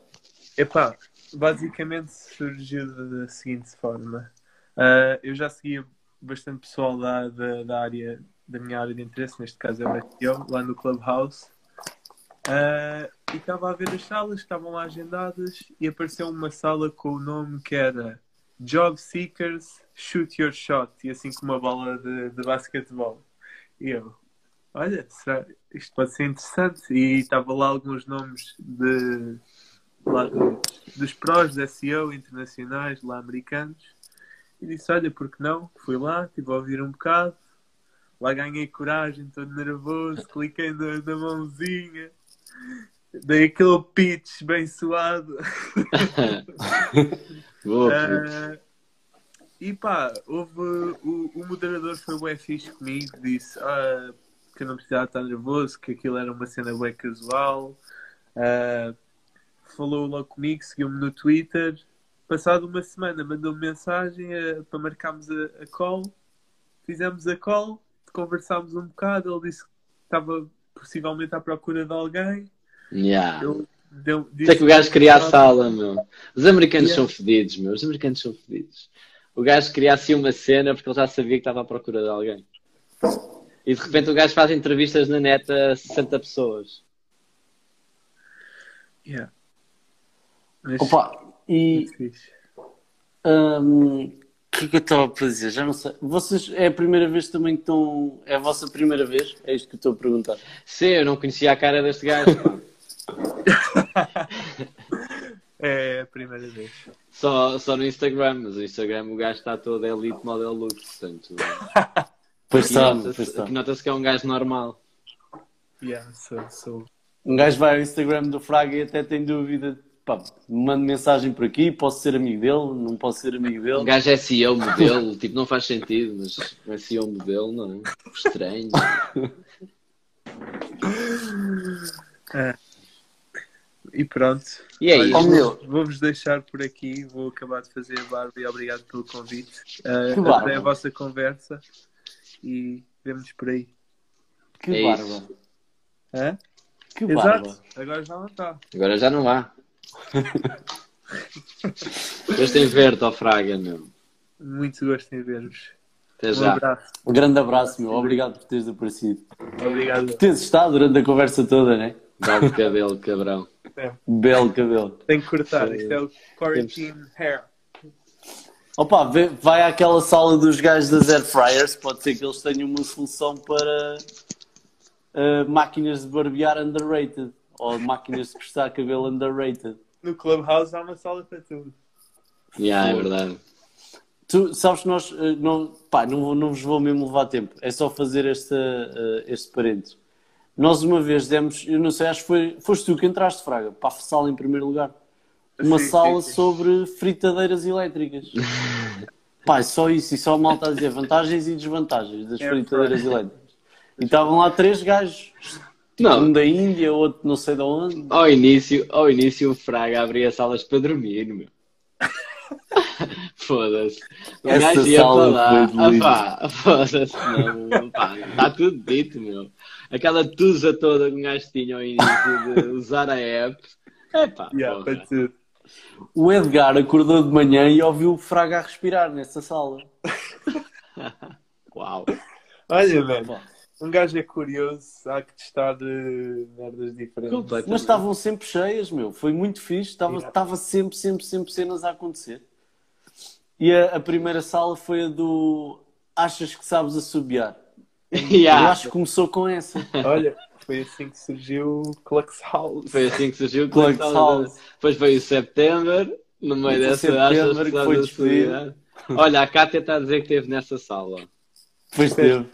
Speaker 3: Epá, basicamente surgiu da, seguinte forma. Ah, eu já seguia bastante pessoal lá da, da área, da minha área de interesse, neste caso é o SEO, lá no Clubhouse. Ah, e estava a ver as salas estavam lá agendadas e apareceu uma sala com o nome que era Job Seekers Shoot Your Shot e assim com uma bola de, de basquetebol. E eu, olha, será, isto pode ser interessante. E estava lá alguns nomes de, lá dos, prós de SEO internacionais, lá americanos. E disse, olha, por que não? Fui lá, estive a ouvir um bocado. Lá ganhei coragem, todo nervoso, cliquei na, na mãozinha. Dei aquele pitch bem suado. Ah, e pá, houve o, o moderador foi bem fixe comigo, disse ah, que eu não precisava estar nervoso, que aquilo era uma cena bem casual. Ah, falou logo comigo, seguiu-me no Twitter. Passado uma semana mandou-me mensagem ah, para marcarmos a, a call. Fizemos a call, conversámos um bocado. Ele disse que estava possivelmente à procura de alguém.
Speaker 2: Yeah.
Speaker 3: Eu deu,
Speaker 2: Sei que o gajo queria a sala, meu. Os americanos
Speaker 3: Yeah.
Speaker 2: são fedidos, meu. Os americanos são fedidos. O gajo queria assim uma cena porque ele já sabia que estava à procura de alguém. E de repente o gajo faz entrevistas na net a 60 pessoas.
Speaker 3: Yeah. Mas,
Speaker 1: Opa, e hum, o que é que eu estava para dizer? Já não sei. Vocês é a primeira vez também que estão. É a vossa primeira vez? É isto que eu estou a perguntar.
Speaker 2: Sim, eu não conhecia a cara deste gajo, pá.
Speaker 3: É a primeira vez.
Speaker 2: Só, só no Instagram, mas no Instagram o gajo está todo elite model look, portanto.
Speaker 1: Pois está, está.
Speaker 2: aqui nota-se que é um gajo normal.
Speaker 3: Yeah, sou, sou.
Speaker 1: Um gajo vai ao Instagram do Fraga e até tem dúvida. Pá, mando mensagem por aqui, posso ser amigo dele, não posso ser amigo
Speaker 2: Um
Speaker 1: dele.
Speaker 2: gajo é CEO modelo, tipo, não faz sentido, mas é CEO modelo, não é? Estranho.
Speaker 3: E pronto.
Speaker 2: E é.
Speaker 1: Oh,
Speaker 3: vou- Vou-vos deixar por aqui. Vou acabar de fazer a barba e obrigado pelo convite. Uh,
Speaker 1: Que barba?
Speaker 3: adorei a vossa conversa e vemos por aí.
Speaker 1: Que
Speaker 2: É
Speaker 1: barba.
Speaker 2: isso.
Speaker 3: Hã?
Speaker 1: Que barba.
Speaker 3: Exato. Agora já não está.
Speaker 2: Agora já não há. Depois tem verde ao Fraga, meu.
Speaker 3: Muito gosto em ver-vos.
Speaker 2: Até
Speaker 3: Um
Speaker 2: já.
Speaker 3: abraço.
Speaker 1: Um grande abraço, meu. Obrigado por teres aparecido.
Speaker 3: Obrigado.
Speaker 1: Por teres estado durante a conversa toda, né?
Speaker 2: Belo cabelo, cabrão.
Speaker 1: Belo cabelo.
Speaker 3: Tenho que cortar. Isto é o quarantine hair.
Speaker 1: Opa, vê- vai àquela sala dos gajos das air fryers, pode ser que eles tenham uma solução para uh, máquinas de barbear underrated ou máquinas de cortar cabelo underrated.
Speaker 3: No Clubhouse há uma sala para tudo.
Speaker 2: Yeah, é verdade.
Speaker 1: Tu sabes que nós uh, não, pá, não, vou- não vos vou mesmo levar tempo, é só fazer esta, uh, este parênteses. Nós uma vez demos, eu não sei, acho que foi, foste tu que entraste, Fraga, para a sala em primeiro lugar. Uma
Speaker 3: Sim,
Speaker 1: sala
Speaker 3: sim, sim.
Speaker 1: sobre fritadeiras elétricas. Pá, é só isso, e só a malta a dizer vantagens e desvantagens das
Speaker 3: É
Speaker 1: fritadeiras elétricas. E estavam lá três gajos, um
Speaker 2: Não,
Speaker 1: da Índia, outro não sei de onde.
Speaker 2: ao início, ao início o Fraga abria salas para dormir, meu. Foda-se. O
Speaker 1: Essa
Speaker 2: gajo ia
Speaker 1: sala
Speaker 2: para lá. foda-se, não. Pá, está tudo dito, meu. Aquela tusa toda que o gajo tinha ao início de usar a app. É pá,
Speaker 3: Yeah.
Speaker 1: O Edgar acordou de manhã e ouviu o Fraga a respirar nessa sala.
Speaker 2: Uau.
Speaker 3: Olha, velho, um gajo é curioso, há que testar eh, merdas diferentes.
Speaker 1: Mas estavam sempre cheias, meu. Foi muito fixe. Estava,
Speaker 3: Yeah.
Speaker 1: sempre, sempre, sempre cenas a acontecer. E a, a primeira sala foi a do Achas que sabes assobiar? Eu
Speaker 2: Yeah.
Speaker 1: acho que começou com essa.
Speaker 3: Olha, foi assim que surgiu o Clux House.
Speaker 2: Foi assim que surgiu o
Speaker 1: Clux House.
Speaker 2: Depois veio o September, no meio
Speaker 1: Foi
Speaker 2: dessa
Speaker 1: September que foi
Speaker 2: a
Speaker 1: despedido.
Speaker 2: solidão? Olha, a Cátia está a dizer que esteve nessa sala.
Speaker 1: Depois teve.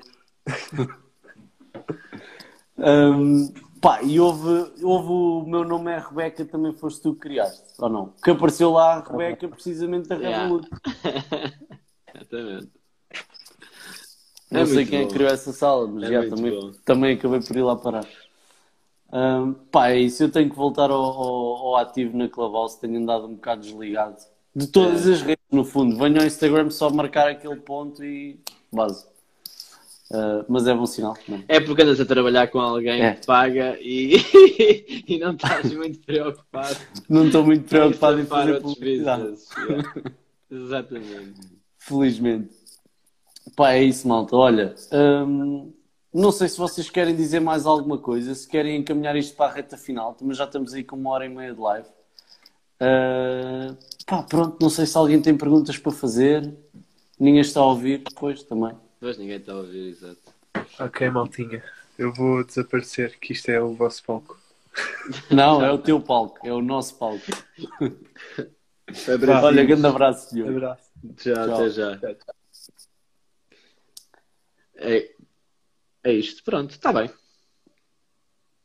Speaker 1: Hum, pá, e houve, houve o meu nome é Rebeca, também foste tu que criaste, ou não? Que apareceu lá a Rebeca precisamente da
Speaker 2: Yeah.
Speaker 1: Revolut.
Speaker 2: Exatamente.
Speaker 1: Não
Speaker 2: É
Speaker 1: sei quem é
Speaker 2: bom.
Speaker 1: que criou essa sala, mas
Speaker 2: É
Speaker 1: já também,
Speaker 2: bom.
Speaker 1: também acabei por ir lá parar. Hum, pá, é isso. Eu tenho que voltar ao, ao- ao ativo na Clubhouse. Tenho andado um bocado desligado de todas
Speaker 2: É.
Speaker 1: as redes, no fundo. Venho ao Instagram só marcar aquele ponto e base. Uh, mas é bom sinal. Não.
Speaker 2: É porque andas a trabalhar com alguém
Speaker 1: É.
Speaker 2: que paga e, e não estás muito preocupado
Speaker 1: Não estou muito preocupado em fazer publicidade.
Speaker 2: Yeah. Exatamente.
Speaker 1: Felizmente. Pá, é isso, malta. Olha, hum, não sei se vocês querem dizer mais alguma coisa, se querem encaminhar isto para a reta final, também já estamos aí com uma hora e meia de live. Uh, pá, pronto, não sei se alguém tem perguntas para fazer. Ninguém está a ouvir, depois também.
Speaker 2: Pois ninguém está a ouvir, exato.
Speaker 3: Ok, maltinha. Eu vou desaparecer, que isto é o vosso palco.
Speaker 1: Não, é o teu palco, é o nosso palco.
Speaker 3: Abraço.
Speaker 1: Olha, grande abraço, Diogo.
Speaker 3: Abraço.
Speaker 2: Já,
Speaker 1: Tchau.
Speaker 2: até já.
Speaker 3: Tchau, tchau.
Speaker 2: É, é isto, pronto, está bem.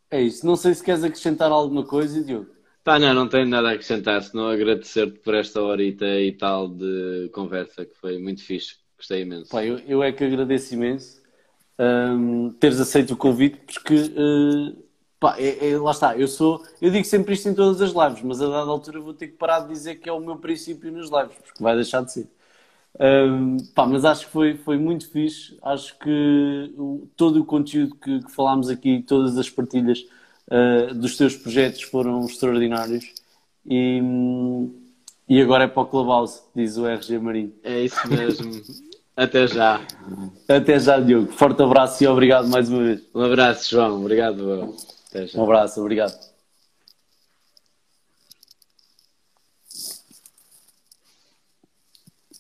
Speaker 1: É isso. Não sei se queres acrescentar alguma coisa, Diogo.
Speaker 2: Pá, não, não tenho nada a acrescentar, senão agradecer-te por esta horita e tal de conversa, que foi muito fixe. Gostei imenso.
Speaker 1: Pá, eu, eu é que agradeço imenso hum, teres aceito o convite, porque uh, pá, é- é- lá está, eu sou, eu digo sempre isto em todas as lives, mas a dada altura vou ter que parar de dizer que é o meu princípio nas lives, porque vai deixar de ser. Pá, mas acho que foi, foi muito fixe. Acho que o- todo o conteúdo que, que falámos aqui, todas as partilhas uh, dos teus projetos foram extraordinários. E, e agora é para o Clubhouse, diz o RG Marinho.
Speaker 2: É isso mesmo. Até já.
Speaker 1: Até já, Diogo. Forte abraço e obrigado mais uma vez.
Speaker 2: Um abraço, João. Obrigado.
Speaker 1: Um abraço, obrigado.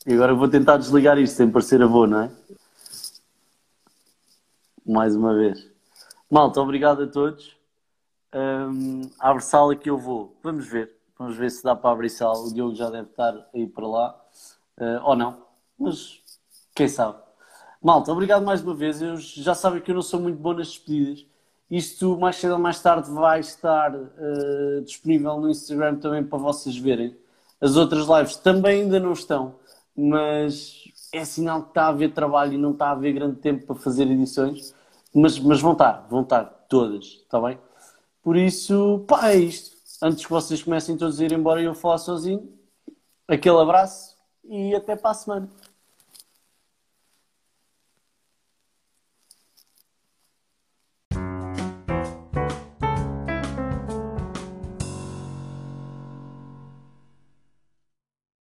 Speaker 1: E agora vou tentar desligar isto sem parecer avô, não é? Mais uma vez. Malta, obrigado a todos. Hum, abre sala que eu vou. Vamos ver. Vamos ver se dá para abrir sala. O Diogo já deve estar aí para lá. Uh, ou não. Mas quem sabe. Malta, obrigado mais uma vez. Eu já sabem que eu não sou muito bom nas despedidas. Isto mais cedo ou mais tarde vai estar uh, disponível no Instagram também para vocês verem. As outras lives também ainda não estão, mas é sinal que está a haver trabalho e não está a haver grande tempo para fazer edições. Mas, mas vão estar, vão estar todas, está bem? Por isso, pá, é isto. Antes que vocês comecem todos a ir embora e eu falar sozinho, aquele abraço e até para a semana.